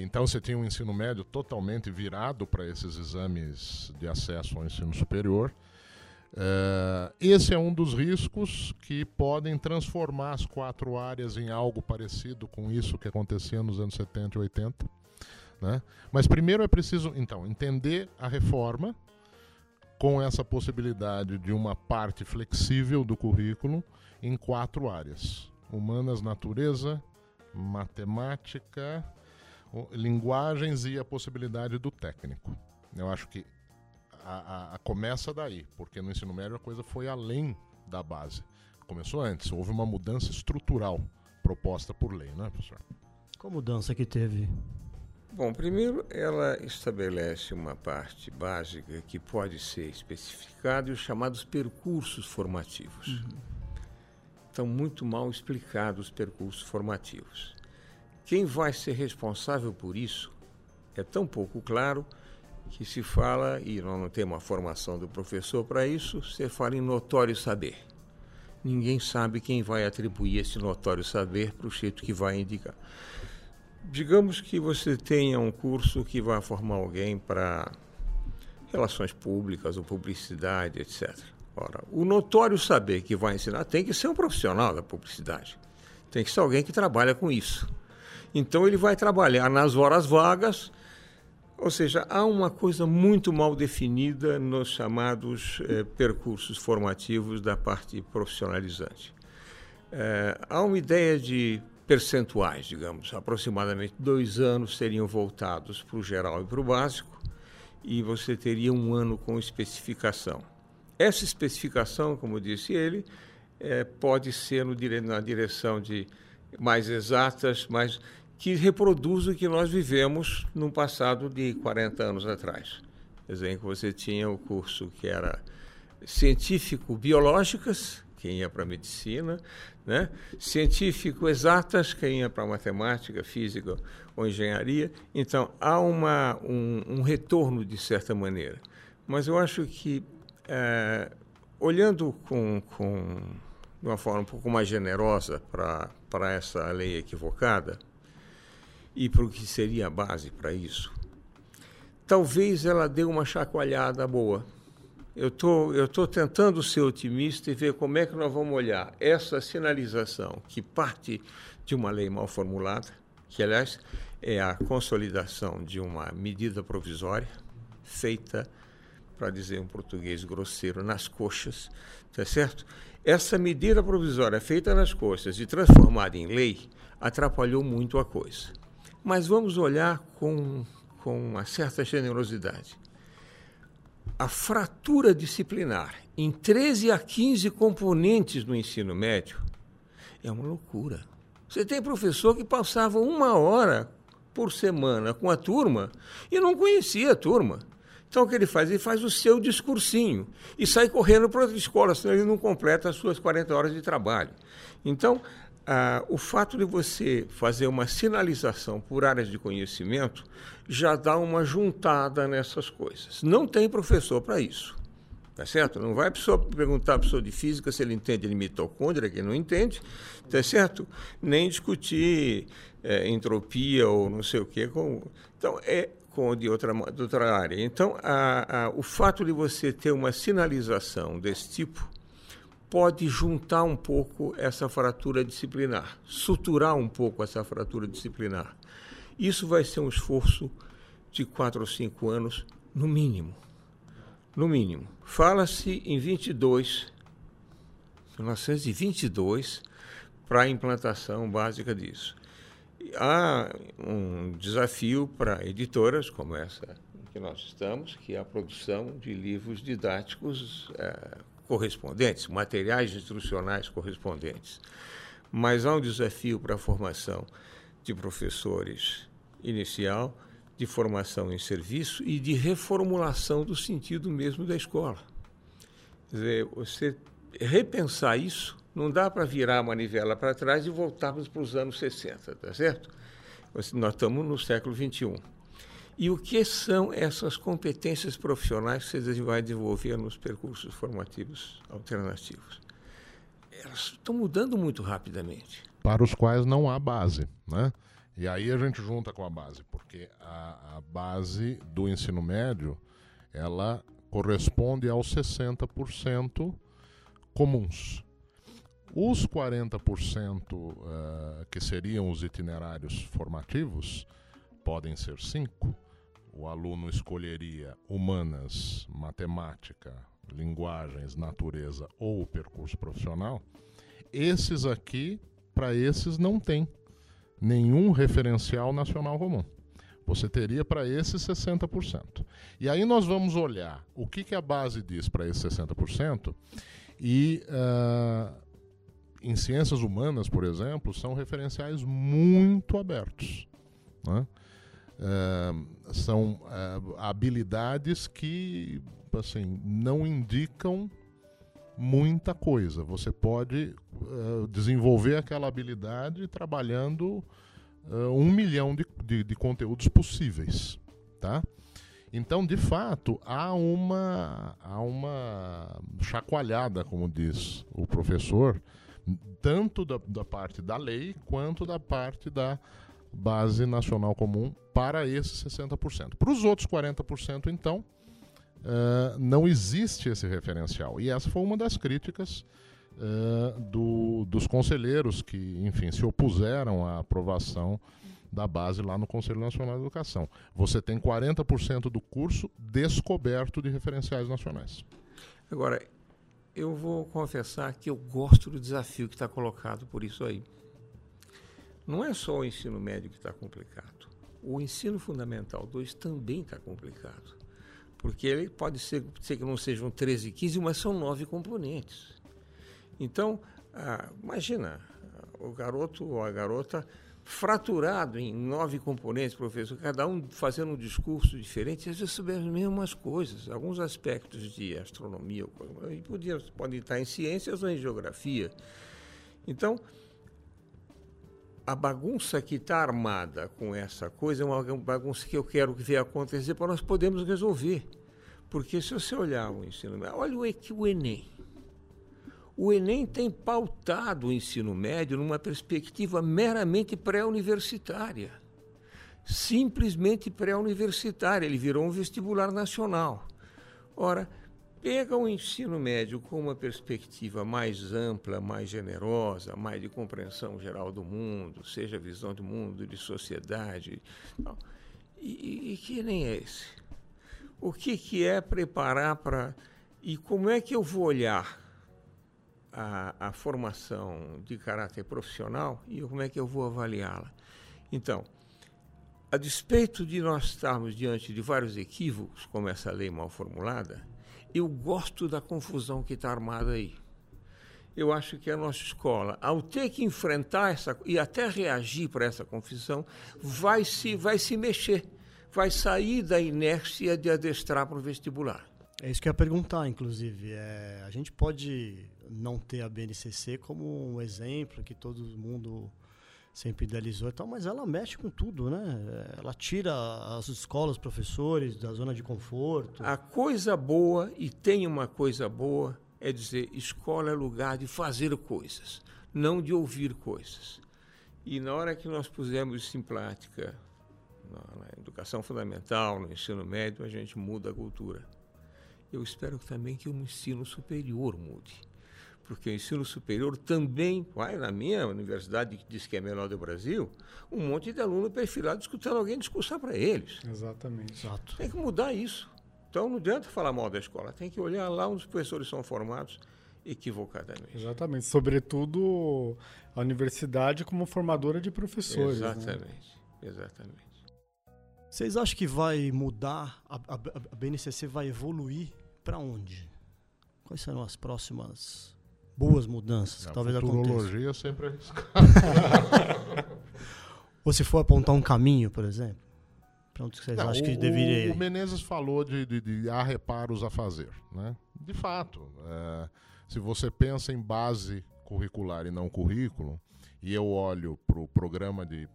Então você tinha um ensino médio totalmente virado para esses exames de acesso ao ensino superior. É, esse é um dos riscos que podem transformar as quatro áreas em algo parecido com isso que acontecia nos anos 70 e 80. Né? Mas primeiro é preciso, então, entender a reforma com essa possibilidade de uma parte flexível do currículo em quatro áreas: humanas, natureza, matemática, linguagens e a possibilidade do técnico. Eu acho que a, a, a começa daí, porque no ensino médio a coisa foi além da base. Começou antes, houve uma mudança estrutural proposta por lei, não é, professor? Qual mudança que teve? Bom, primeiro ela estabelece uma parte básica que pode ser especificada e os chamados percursos formativos. Uhum. Estão muito mal explicados os percursos formativos. Quem vai ser responsável por isso é tão pouco claro que se fala, e nós não temos uma formação do professor para isso, você fala em notório saber. Ninguém sabe quem vai atribuir esse notório saber para o jeito que vai indicar. Digamos que você tenha um curso que vai formar alguém para relações públicas ou publicidade, etc. Ora, o notório saber que vai ensinar tem que ser um profissional da publicidade. Tem que ser alguém que trabalha com isso. Então ele vai trabalhar nas horas vagas, ou seja, há uma coisa muito mal definida nos chamados eh, percursos formativos da parte profissionalizante. Eh, há uma ideia de percentuais, digamos, aproximadamente dois anos seriam voltados para o geral e para o básico, e você teria um ano com especificação. Essa especificação, como disse ele, eh, pode ser no, na direção de mais exatas, mas que reproduzem o que nós vivemos no passado de 40 anos atrás. Quer dizer, que você tinha o curso que era científico-biológicas, quem ia para medicina, né? científico-exatas, quem ia para matemática, física ou engenharia. Então, há uma, um, um, retorno, de certa maneira. Mas eu acho que, é, olhando com, com, de uma forma um pouco mais generosa para essa lei equivocada, e para o que seria a base para isso. Talvez ela dê uma chacoalhada boa. Eu tô, estou tentando ser otimista e ver como é que nós vamos olhar essa sinalização que parte de uma lei mal formulada, que, aliás, é a consolidação de uma medida provisória feita, para dizer um português grosseiro, nas coxas, tá certo? Essa medida provisória feita nas coxas e transformada em lei atrapalhou muito a coisa. Mas vamos olhar com, com uma certa generosidade. A fratura disciplinar em 13 a 15 componentes no ensino médio é uma loucura. Você tem professor que passava uma hora por semana com a turma e não conhecia a turma. Então o que ele faz? Ele faz o seu discursinho e sai correndo para outra escola, senão ele não completa as suas 40 horas de trabalho. Então, ah, o fato de você fazer uma sinalização por áreas de conhecimento já dá uma juntada nessas coisas. Não tem professor para isso. Tá certo? Não vai pessoa perguntar a pessoa de física se ele entende de mitocôndria, que não entende, tá certo? Nem discutir é, entropia ou não sei o quê. Com... Então, é com de outra, de outra área. Então, a, a, o fato de você ter uma sinalização desse tipo pode juntar um pouco essa fratura disciplinar, suturar um pouco essa fratura disciplinar. Isso vai ser um esforço de quatro ou cinco anos, no mínimo. No mínimo. Fala-se em 22, 1922, para a implantação básica disso. há um desafio para editoras como essa que nós estamos, que é a produção de livros didáticos é, correspondentes, materiais instrucionais correspondentes. Mas há um desafio para a formação de professores inicial, de formação em serviço e de reformulação do sentido mesmo da escola. Quer dizer, você repensar isso, não dá para virar a manivela para trás e voltarmos para os anos 60, tá certo? Nós estamos no século 21. E o que são essas competências profissionais que você vai desenvolver nos percursos formativos alternativos? Elas estão mudando muito rapidamente. Para os quais não há base, né? E aí a gente junta com a base, porque a, a base do ensino médio, ela corresponde aos 60% comuns. Os 40% uh, que seriam os itinerários formativos podem ser cinco o aluno escolheria humanas, matemática, linguagens, natureza ou percurso profissional, esses aqui, para esses, não tem nenhum referencial nacional comum. Você teria para esses 60%. E aí nós vamos olhar o que, que a base diz para esses 60% e uh, em ciências humanas, por exemplo, são referenciais muito abertos. Né? Uh, são uh, habilidades que assim não indicam muita coisa. Você pode uh, desenvolver aquela habilidade trabalhando um milhão de, de, de, conteúdos possíveis, tá? Então, de fato, há uma, há uma chacoalhada, como diz o professor, tanto da, da parte da lei quanto da parte da base nacional comum para esses 60%. Para os outros 40%, então, uh, não existe esse referencial. E essa foi uma das críticas uh, do, dos conselheiros que, enfim, se opuseram à aprovação da base lá no Conselho Nacional de Educação. Você tem 40% do curso descoberto de referenciais nacionais. Agora, eu vou confessar que eu gosto do desafio que está colocado por isso aí. Não é só o ensino médio que está complicado. O ensino fundamental 2 também está complicado. Porque ele pode ser, ser, que não sejam 13, 15, mas são nove componentes. Então, ah, imagina, o garoto ou a garota fraturado em nove componentes, professor, cada um fazendo um discurso diferente, às vezes sobre as mesmas coisas, alguns aspectos de astronomia, e podia, podem estar em ciências ou em geografia. Então, a bagunça que está armada com essa coisa é uma bagunça que eu quero ver acontecer para nós podermos resolver. Porque se você olhar o ensino médio, olha o, Enem. O Enem tem pautado o ensino médio numa perspectiva meramente pré-universitária. Simplesmente pré-universitária. Ele virou um vestibular nacional. Ora, pega o ensino médio com uma perspectiva mais ampla, mais generosa, mais de compreensão geral do mundo, seja visão do mundo, de sociedade, e, e que nem é esse. O que, que é preparar para. E como é que eu vou olhar a, a formação de caráter profissional e como é que eu vou avaliá-la? Então, a despeito de nós estarmos diante de vários equívocos, como essa lei mal formulada, eu gosto da confusão que está armada aí. Eu acho que a nossa escola, ao ter que enfrentar essa e até reagir para essa confusão, vai se, vai se mexer, vai sair da inércia de adestrar para o vestibular. É isso que eu ia perguntar, inclusive. É, a gente pode não ter a BNCC como um exemplo que todo mundo sempre idealizou e tal, mas ela mexe com tudo, né? Ela tira as escolas, professores da zona de conforto. A coisa boa, e tem uma coisa boa, é dizer, escola é lugar de fazer coisas, não de ouvir coisas. E na hora que nós pusemos isso em prática, na educação fundamental, no ensino médio, a gente muda a cultura. Eu espero também que o ensino superior mude porque o ensino superior também, vai na minha universidade, que diz que é a melhor do Brasil, um monte de aluno perfilado escutando alguém discursar para eles. Exatamente. Exato. Tem que mudar isso. Então não adianta falar mal da escola, tem que olhar lá onde os professores são formados equivocadamente. Exatamente. Sobretudo a universidade como formadora de professores. Exatamente, né? exatamente. Vocês acham que vai mudar, a, a, a BNCC vai evoluir para onde? Quais serão as próximas boas mudanças que talvez aconteçam? futurologia sempre é arriscada. Ou se for apontar um caminho, por exemplo? Para onde vocês Não, acham que o, deveria o ir? Menezes falou de, de, de há reparos a fazer. Né? De fato, é, se você pensa em base curricular e não currículo, e eu olho para o programa de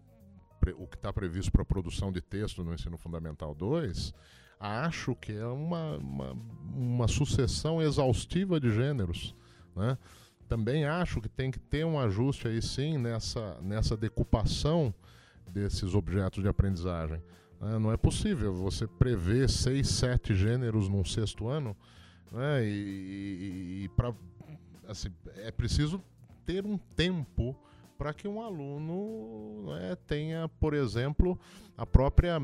o que está previsto para a produção de texto no ensino fundamental 2, acho que é uma, uma, uma sucessão exaustiva de gêneros. Né? Também acho que tem que ter um ajuste aí sim nessa, nessa decupação desses objetos de aprendizagem. né? Não é possível você prever seis, sete gêneros num sexto ano, né? e, e, e pra, assim, é preciso ter um tempo para que um aluno né, tenha, por exemplo, a própria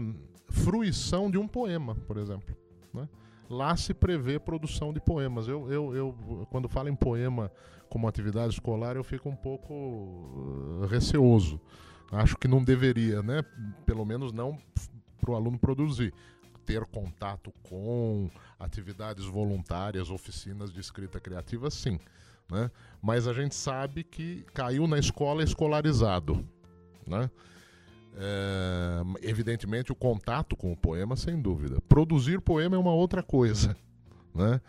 fruição de um poema, por exemplo. né? Lá se prevê produção de poemas. Eu, eu, eu, quando falo em poema como atividade escolar, eu fico um pouco uh, receoso. Acho que não deveria, né? Pelo menos não para o aluno produzir. Ter contato com atividades voluntárias, oficinas de escrita criativa, sim. Né? Mas a gente sabe que caiu na escola escolarizado. Né? É, evidentemente, o contato com o poema, sem dúvida. Produzir poema é uma outra coisa. Né?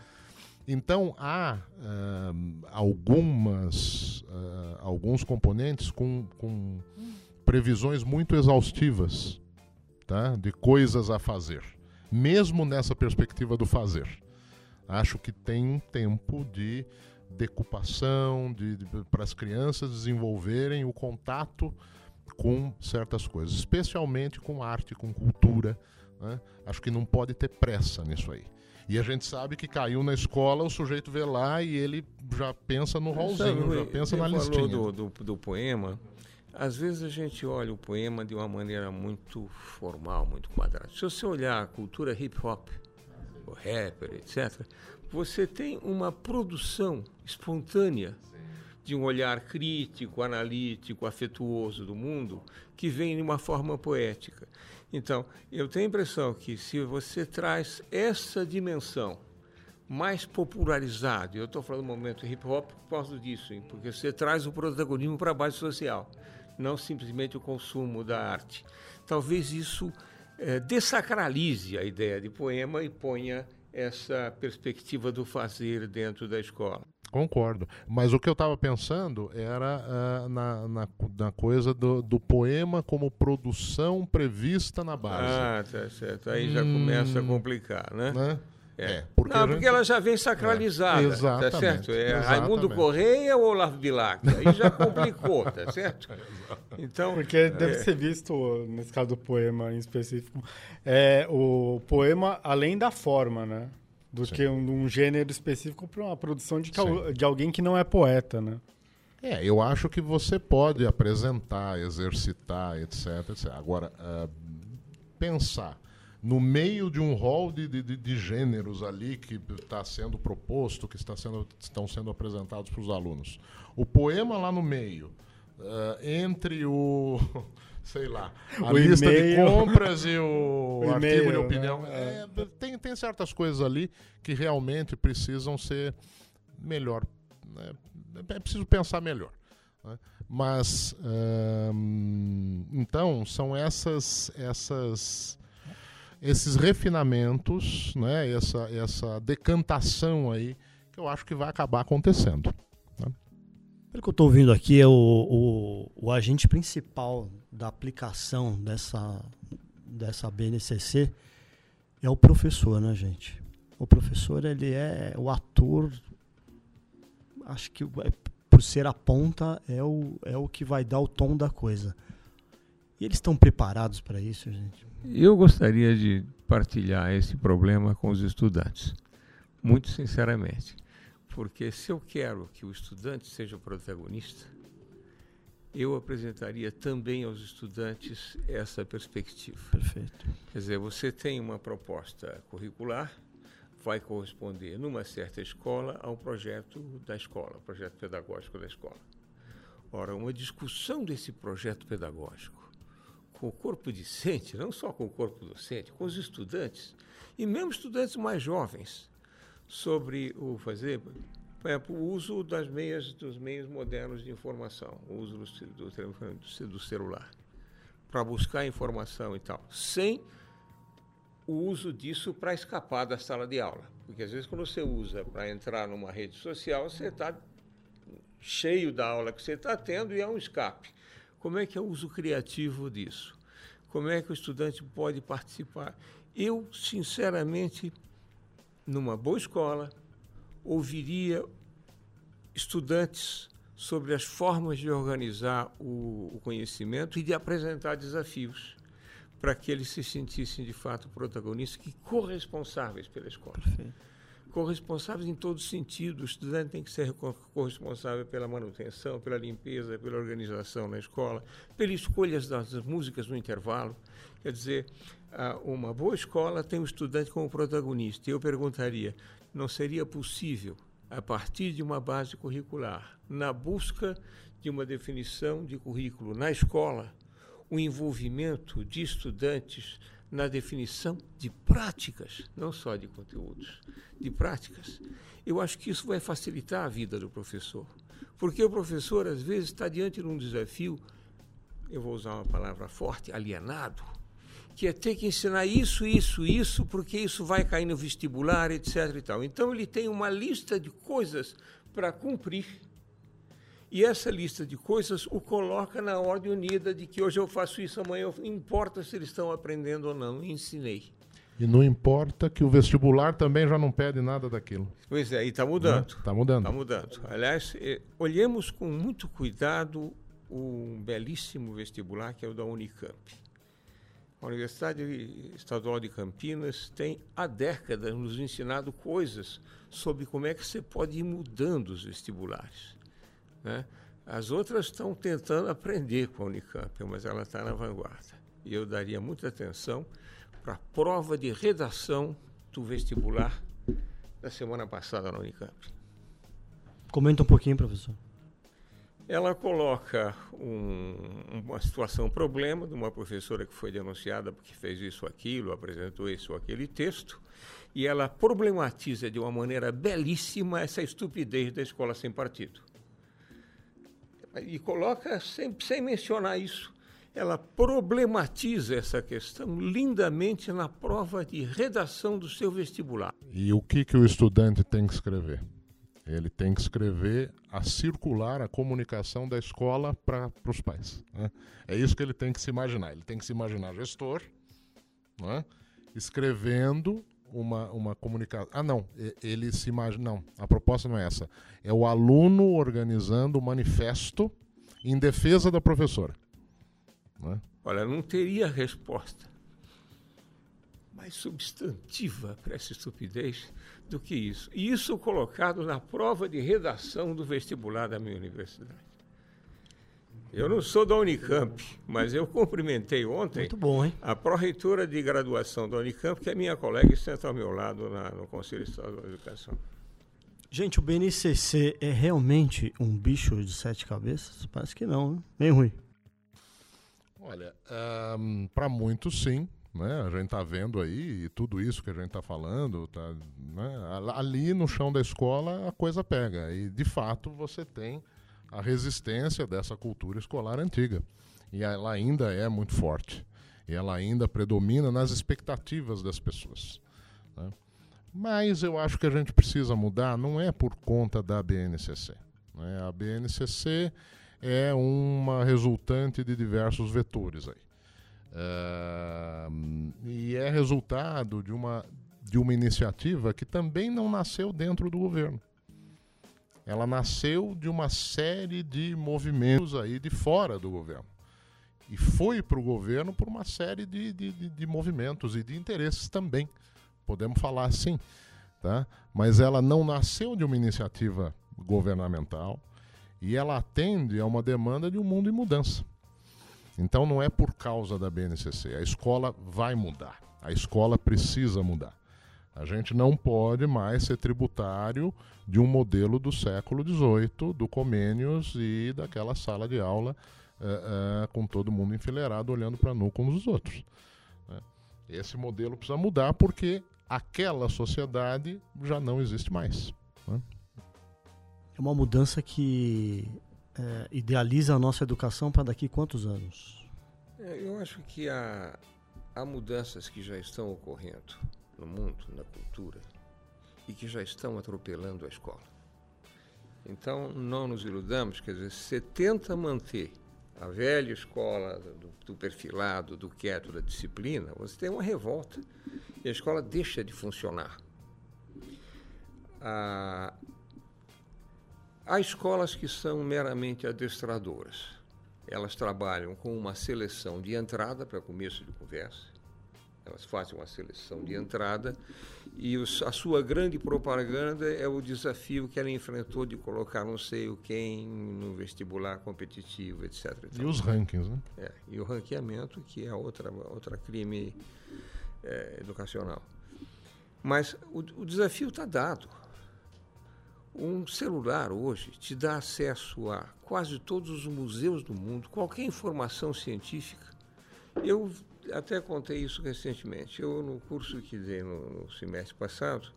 Então, há ah, algumas, ah, alguns componentes com, com previsões muito exaustivas tá? de coisas a fazer, mesmo nessa perspectiva do fazer. Acho que tem um tempo de decupação, de, de para as crianças desenvolverem o contato com certas coisas, especialmente com arte, com cultura. né? Acho que não pode ter pressa nisso aí. E a gente sabe que caiu na escola, o sujeito vê lá e ele já pensa no rolzinho, já pensa na falou listinha. Do, do, do poema. Às vezes a gente olha o poema de uma maneira muito formal, muito quadrada. Se você olhar a cultura hip hop, o rapper, etc., você tem uma produção espontânea de um olhar crítico, analítico, afetuoso do mundo que vem de uma forma poética. Então, eu tenho a impressão que se você traz essa dimensão mais popularizada, eu estou falando do momento hip hop por causa disso, hein? porque você traz o protagonismo para a base social, não simplesmente o consumo da arte. Talvez isso eh, desacralize a ideia de poema e ponha essa perspectiva do fazer dentro da escola. Concordo. Mas o que eu estava pensando era ah, na, na, na coisa do, do poema como produção prevista na base. Ah, tá certo. Aí já começa a complicar, né? né? É. porque não, a porque ela já vem sacralizada, É, tá exatamente, certo? É exatamente. Raimundo Correia ou Olavo Bilac? Aí já complicou, tá certo? Então, Porque deve ser visto, nesse caso do poema em específico, é o poema além da forma, né? Do Sim. que um, um gênero específico para uma produção de, cal- de alguém que não é poeta, né? É, eu acho que você pode apresentar, exercitar, etc. etc. Agora, ah, pensar no meio de um rol de, de, de- gêneros ali que está sendo proposto, que está sendo, estão sendo apresentados para os alunos. O poema lá no meio, ah, entre o. Sei lá, a O lista de compras e o, O artigo de né? opinião. É, tem, tem certas coisas ali que realmente precisam ser melhor. né? É preciso pensar melhor. né? Mas, ahn, então, são essas, essas, esses refinamentos, né? essa, essa decantação aí, que eu acho que vai acabar acontecendo. Pelo que eu estou ouvindo aqui, é o, o, o agente principal da aplicação dessa, dessa BNCC é o professor, né, gente? O professor, ele é o ator, acho que é- por ser a ponta, é o, é o que vai dar o tom da coisa. E eles estão preparados para isso, gente? eu gostaria de partilhar esse problema com os estudantes, muito sinceramente. Porque se eu quero que o estudante seja o protagonista, eu apresentaria também aos estudantes essa perspectiva. Perfeito. Quer dizer, você tem uma proposta curricular, vai corresponder, numa certa escola, ao projeto da escola, projeto pedagógico da escola. Ora, uma discussão desse projeto pedagógico com o corpo discente, não só com o corpo docente, com os estudantes, e mesmo estudantes mais jovens, sobre o fazer, por exemplo, o uso das meias, dos meios modernos de informação, o uso do, do, do celular, para buscar informação e tal, sem o uso disso para escapar da sala de aula. Porque às vezes quando você usa para entrar numa rede social, você está cheio da aula que você está tendo e é um escape. Como é que é o uso criativo disso? Como é que o estudante pode participar? Eu, sinceramente, numa boa escola, ouviria estudantes sobre as formas de organizar o, o conhecimento e de apresentar desafios para que eles se sentissem de fato protagonistas e corresponsáveis pela escola. Perfeito. Corresponsáveis em todo sentido. O estudante tem que ser corresponsável pela manutenção, pela limpeza, pela organização na escola, pelas escolhas das músicas no intervalo. Quer dizer, uma boa escola tem o estudante como protagonista. E eu perguntaria: não seria possível, a partir de uma base curricular, na busca de uma definição de currículo na escola, o envolvimento de estudantes na definição de práticas, não só de conteúdos, de práticas. Eu acho que isso vai facilitar a vida do professor, porque o professor às vezes está diante de um desafio, eu vou usar uma palavra forte, alienado, que é ter que ensinar isso, isso, isso, porque isso vai cair no vestibular, etc. E tal. Então ele tem uma lista de coisas para cumprir e essa lista de coisas o coloca na ordem unida de que hoje eu faço isso, amanhã eu... importa se eles estão aprendendo ou não, ensinei. E não importa que o vestibular também já não pede nada daquilo. Pois é, e está mudando. Está mudando. Está mudando. Aliás, eh, olhemos com muito cuidado um belíssimo vestibular que é o da Unicamp. A Universidade Estadual de Campinas tem há décadas nos ensinado coisas sobre como é que você pode ir mudando os vestibulares. Né? As outras estão tentando aprender com a Unicamp, mas ela está na vanguarda. E eu daria muita atenção para a prova de redação do vestibular da semana passada na Unicamp. Comenta um pouquinho, professor. Ela coloca um, uma situação, um problema de uma professora que foi denunciada porque fez isso, aquilo, apresentou isso ou aquele texto, e ela problematiza de uma maneira belíssima essa estupidez da escola sem partido e coloca sem, sem mencionar isso. Ela problematiza essa questão lindamente na prova de redação do seu vestibular. E o que, que o estudante tem que escrever? Ele tem que escrever a circular a comunicação da escola para os pais. Né? É isso que ele tem que se imaginar. Ele tem que se imaginar gestor, né? escrevendo uma, uma comunicação. Ah, não, ele se imagina. Não, a proposta não é essa. É o aluno organizando o manifesto em defesa da professora. Né? Olha, não teria resposta mais substantiva para essa estupidez do que isso. E isso colocado na prova de redação do vestibular da minha universidade. Eu não sou da Unicamp, mas eu cumprimentei ontem Muito bom, hein? a pró-reitora de graduação da Unicamp, que é minha colega e senta ao meu lado na, no Conselho Estadual de Educação. Gente, o BNCC é realmente um bicho de sete cabeças? Parece que não, né? Bem ruim. Olha, um, para muitos sim, né? A gente está vendo aí e tudo isso que a gente está falando, tá, né? ali no chão da escola a coisa pega e de fato você tem a resistência dessa cultura escolar antiga. E ela ainda é muito forte. E ela ainda predomina nas expectativas das pessoas. Né? Mas eu acho que a gente precisa mudar, não é por conta da BNCC. Né? A BNCC é uma resultante de diversos vetores aí. Uh, e é resultado de uma, de uma iniciativa que também não nasceu dentro do governo ela nasceu de uma série de movimentos aí de fora do governo. E foi para o governo por uma série de, de, de, de movimentos e de interesses também. Podemos falar assim. Tá? Mas ela não nasceu de uma iniciativa governamental e ela atende a uma demanda de um mundo em mudança. Então não é por causa da BNCC. A escola vai mudar. A escola precisa mudar. A gente não pode mais ser tributário de um modelo do século XVIII, do Comênios e daquela sala de aula uh, uh, com todo mundo enfileirado olhando para nuca uns dos outros. Né? Esse modelo precisa mudar porque aquela sociedade já não existe mais. Né? É uma mudança que é, idealiza a nossa educação para daqui quantos anos? É, eu acho que há, há mudanças que já estão ocorrendo no mundo, na cultura, e que já estão atropelando a escola. Então, não nos iludamos, quer dizer, se tenta manter a velha escola do, do, perfilado, do quieto, da disciplina, você tem uma revolta e a escola deixa de funcionar. Ah, há escolas que são meramente adestradoras. Elas trabalham com uma seleção de entrada para começo de conversa, elas fazem uma seleção de entrada e os, a sua grande propaganda é o desafio que ela enfrentou de colocar não sei o quem no vestibular competitivo, etc. E os rankings, né? É, e o ranqueamento, que é outra, outra crime é, educacional. Mas o, o desafio está dado. Um celular hoje te dá acesso a quase todos os museus do mundo, qualquer informação científica. Eu até contei isso recentemente. Eu, no curso que dei no, no semestre passado,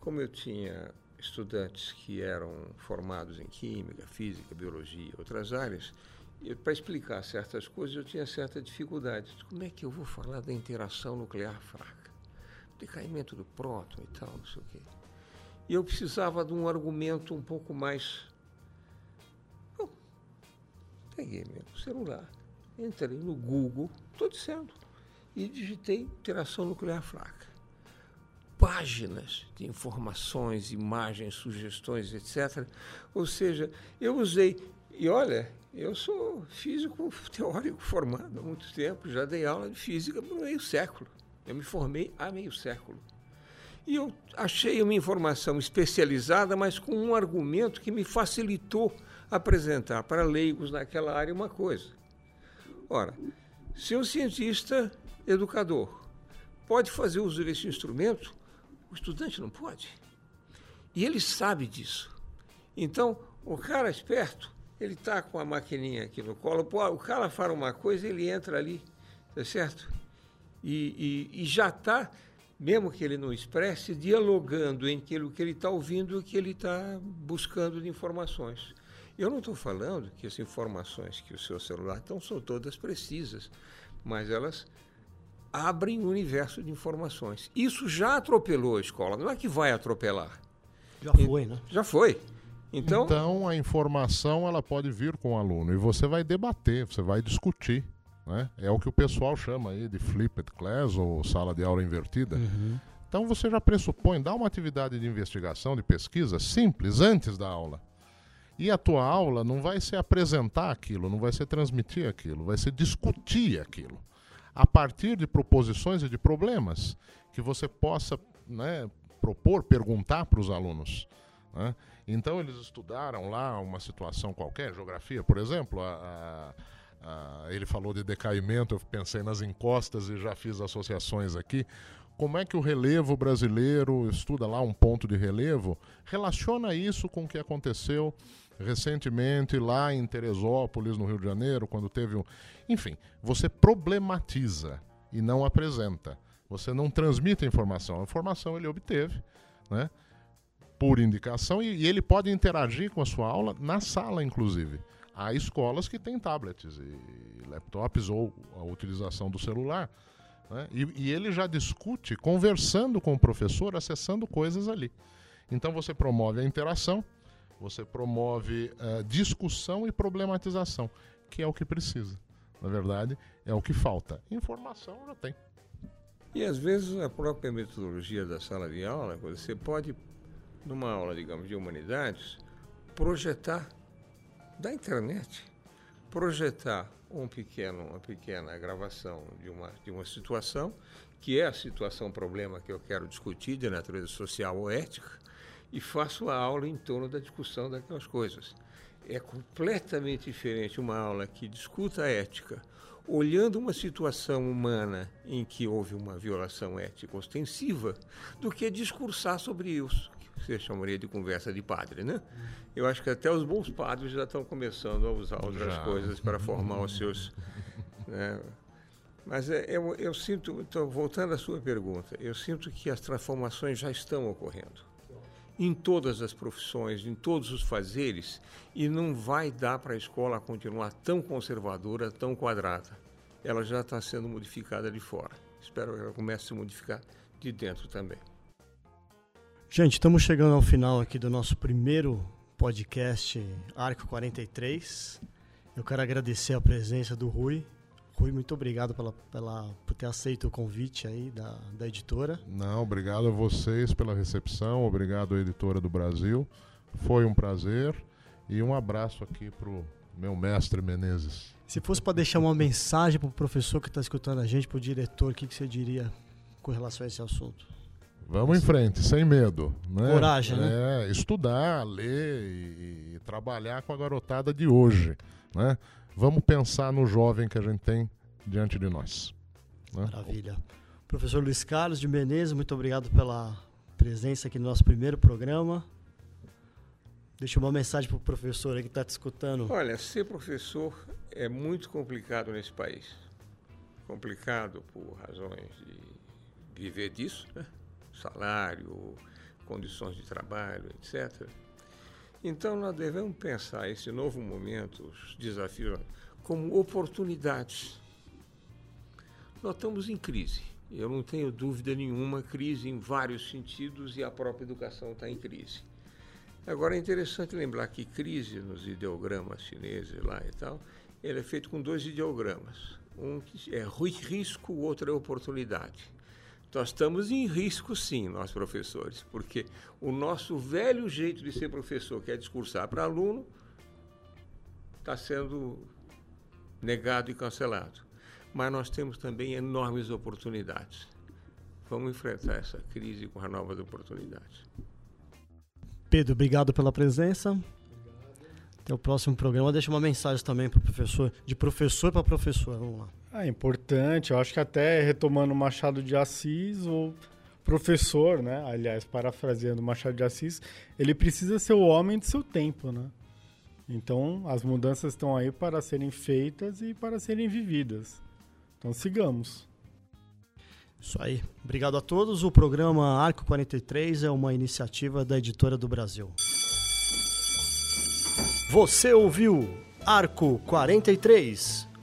como eu tinha estudantes que eram formados em química, física, biologia, outras áreas, para explicar certas coisas eu tinha certa dificuldade. Como é que eu vou falar da interação nuclear fraca? Decaimento do próton e tal, não sei o quê. E eu precisava de um argumento um pouco mais. Bom, peguei meu celular entrei no Google, estou dizendo, e digitei interação nuclear fraca. Páginas de informações, imagens, sugestões, etc. Ou seja, eu usei, e olha, eu sou físico teórico formado há muito tempo, já dei aula de física por meio século. Eu me formei há meio século. E eu achei uma informação especializada, mas com um argumento que me facilitou apresentar para leigos naquela área uma coisa. Ora, se um cientista educador pode fazer uso desse instrumento, o estudante não pode. E ele sabe disso. Então, o cara esperto, ele está com a maquininha aqui no colo, o cara fala uma coisa, ele entra ali, tá certo? E, e, e já está, mesmo que ele não expresse, dialogando entre o que ele está ouvindo e o que ele está buscando de informações. Eu não estou falando que as informações que o seu celular tem são todas precisas, mas elas abrem um universo de informações. Isso já atropelou a escola, não é que vai atropelar. Já foi, né? Já foi. Então, então a informação ela pode vir com o aluno e você vai debater, você vai discutir. Né? É o que o pessoal chama aí de flipped class ou sala de aula invertida. Uhum. Então você já pressupõe, dá uma atividade de investigação, de pesquisa simples antes da aula. E a tua aula não vai ser apresentar aquilo, não vai ser transmitir aquilo, vai ser discutir aquilo. A partir de proposições e de problemas que você possa né, propor, perguntar para os alunos. Né? Então, eles estudaram lá uma situação qualquer, geografia, por exemplo. A, a, a, ele falou de decaimento, eu pensei nas encostas e já fiz associações aqui como é que o relevo brasileiro estuda lá um ponto de relevo, relaciona isso com o que aconteceu recentemente lá em Teresópolis, no Rio de Janeiro, quando teve um. Enfim, você problematiza e não apresenta. Você não transmite a informação. A informação ele obteve, né? Por indicação, e, ele pode interagir com a sua aula na sala, inclusive. Há escolas que têm tablets e laptops ou a utilização do celular. Né? E, e ele já discute conversando com o professor, acessando coisas ali. Então você promove a interação você promove uh, discussão e problematização, que é o que precisa. Na verdade, é o que falta. Informação já tem. E às vezes a própria metodologia da sala de aula, você pode, numa aula, digamos, de humanidades, projetar da internet, projetar um pequeno, uma pequena gravação de uma, de uma situação, que é a situação problema que eu quero discutir de natureza social ou ética, e faço a aula em torno da discussão daquelas coisas. É completamente diferente uma aula que discuta a ética olhando uma situação humana em que houve uma violação ética ostensiva, do que discursar sobre isso, que você chamaria de conversa de padre, né? Eu acho que até os bons padres já estão começando a usar outras já. coisas para formar os seus. Né? Mas é, eu, eu sinto, então, voltando à sua pergunta, eu sinto que as transformações já estão ocorrendo em todas as profissões, em todos os fazeres, e não vai dar para a escola continuar tão conservadora, tão quadrada. Ela já está sendo modificada de fora. Espero que ela comece a se modificar de dentro também. Gente, estamos chegando ao final aqui do nosso primeiro podcast Arco 43. Eu quero agradecer a presença do Rui, Rui, muito obrigado pela, pela, por ter aceito o convite aí da, da editora. Não, obrigado a vocês pela recepção, obrigado à editora do Brasil. Foi um prazer e um abraço aqui pro meu mestre Menezes. Se fosse para deixar uma mensagem para o professor que está escutando a gente, para o diretor, o que, que você diria com relação a esse assunto? Vamos em frente, sem medo. Né? Coragem, né? É, estudar, ler e, e, trabalhar com a garotada de hoje. Né? Vamos pensar no jovem que a gente tem diante de nós. Né? Maravilha. Professor Luiz Carlos de Menezes, muito obrigado pela presença aqui no nosso primeiro programa. Deixa uma mensagem para o professor aí que está te escutando. Olha, ser professor é muito complicado nesse país. Complicado por razões de viver disso, né? salário, condições de trabalho, etc. Então, nós devemos pensar esse novo momento, os desafios, como oportunidades. Nós estamos em crise. Eu não tenho dúvida nenhuma, crise em vários sentidos e a própria educação está em crise. Agora é interessante lembrar que crise nos ideogramas chineses lá e tal, ele é feito com dois ideogramas. Um é risco, o outro é oportunidade. Nós estamos em risco, sim, nós professores, porque o nosso velho jeito de ser professor, que é discursar para aluno, está sendo negado e cancelado. Mas nós temos também enormes oportunidades. Vamos enfrentar essa crise com as novas oportunidades. Pedro, obrigado pela presença. Até o próximo programa. Deixa uma mensagem também para o professor, de professor para professor. Vamos lá. É importante, eu acho que até retomando Machado de Assis, o professor, né, aliás, parafraseando Machado de Assis, ele precisa ser o homem de seu tempo, né? Então, as mudanças estão aí para serem feitas e para serem vividas. Então, sigamos. Isso aí. Obrigado a todos. O programa Arco 43 é uma iniciativa da Editora do Brasil. Você ouviu Arco 43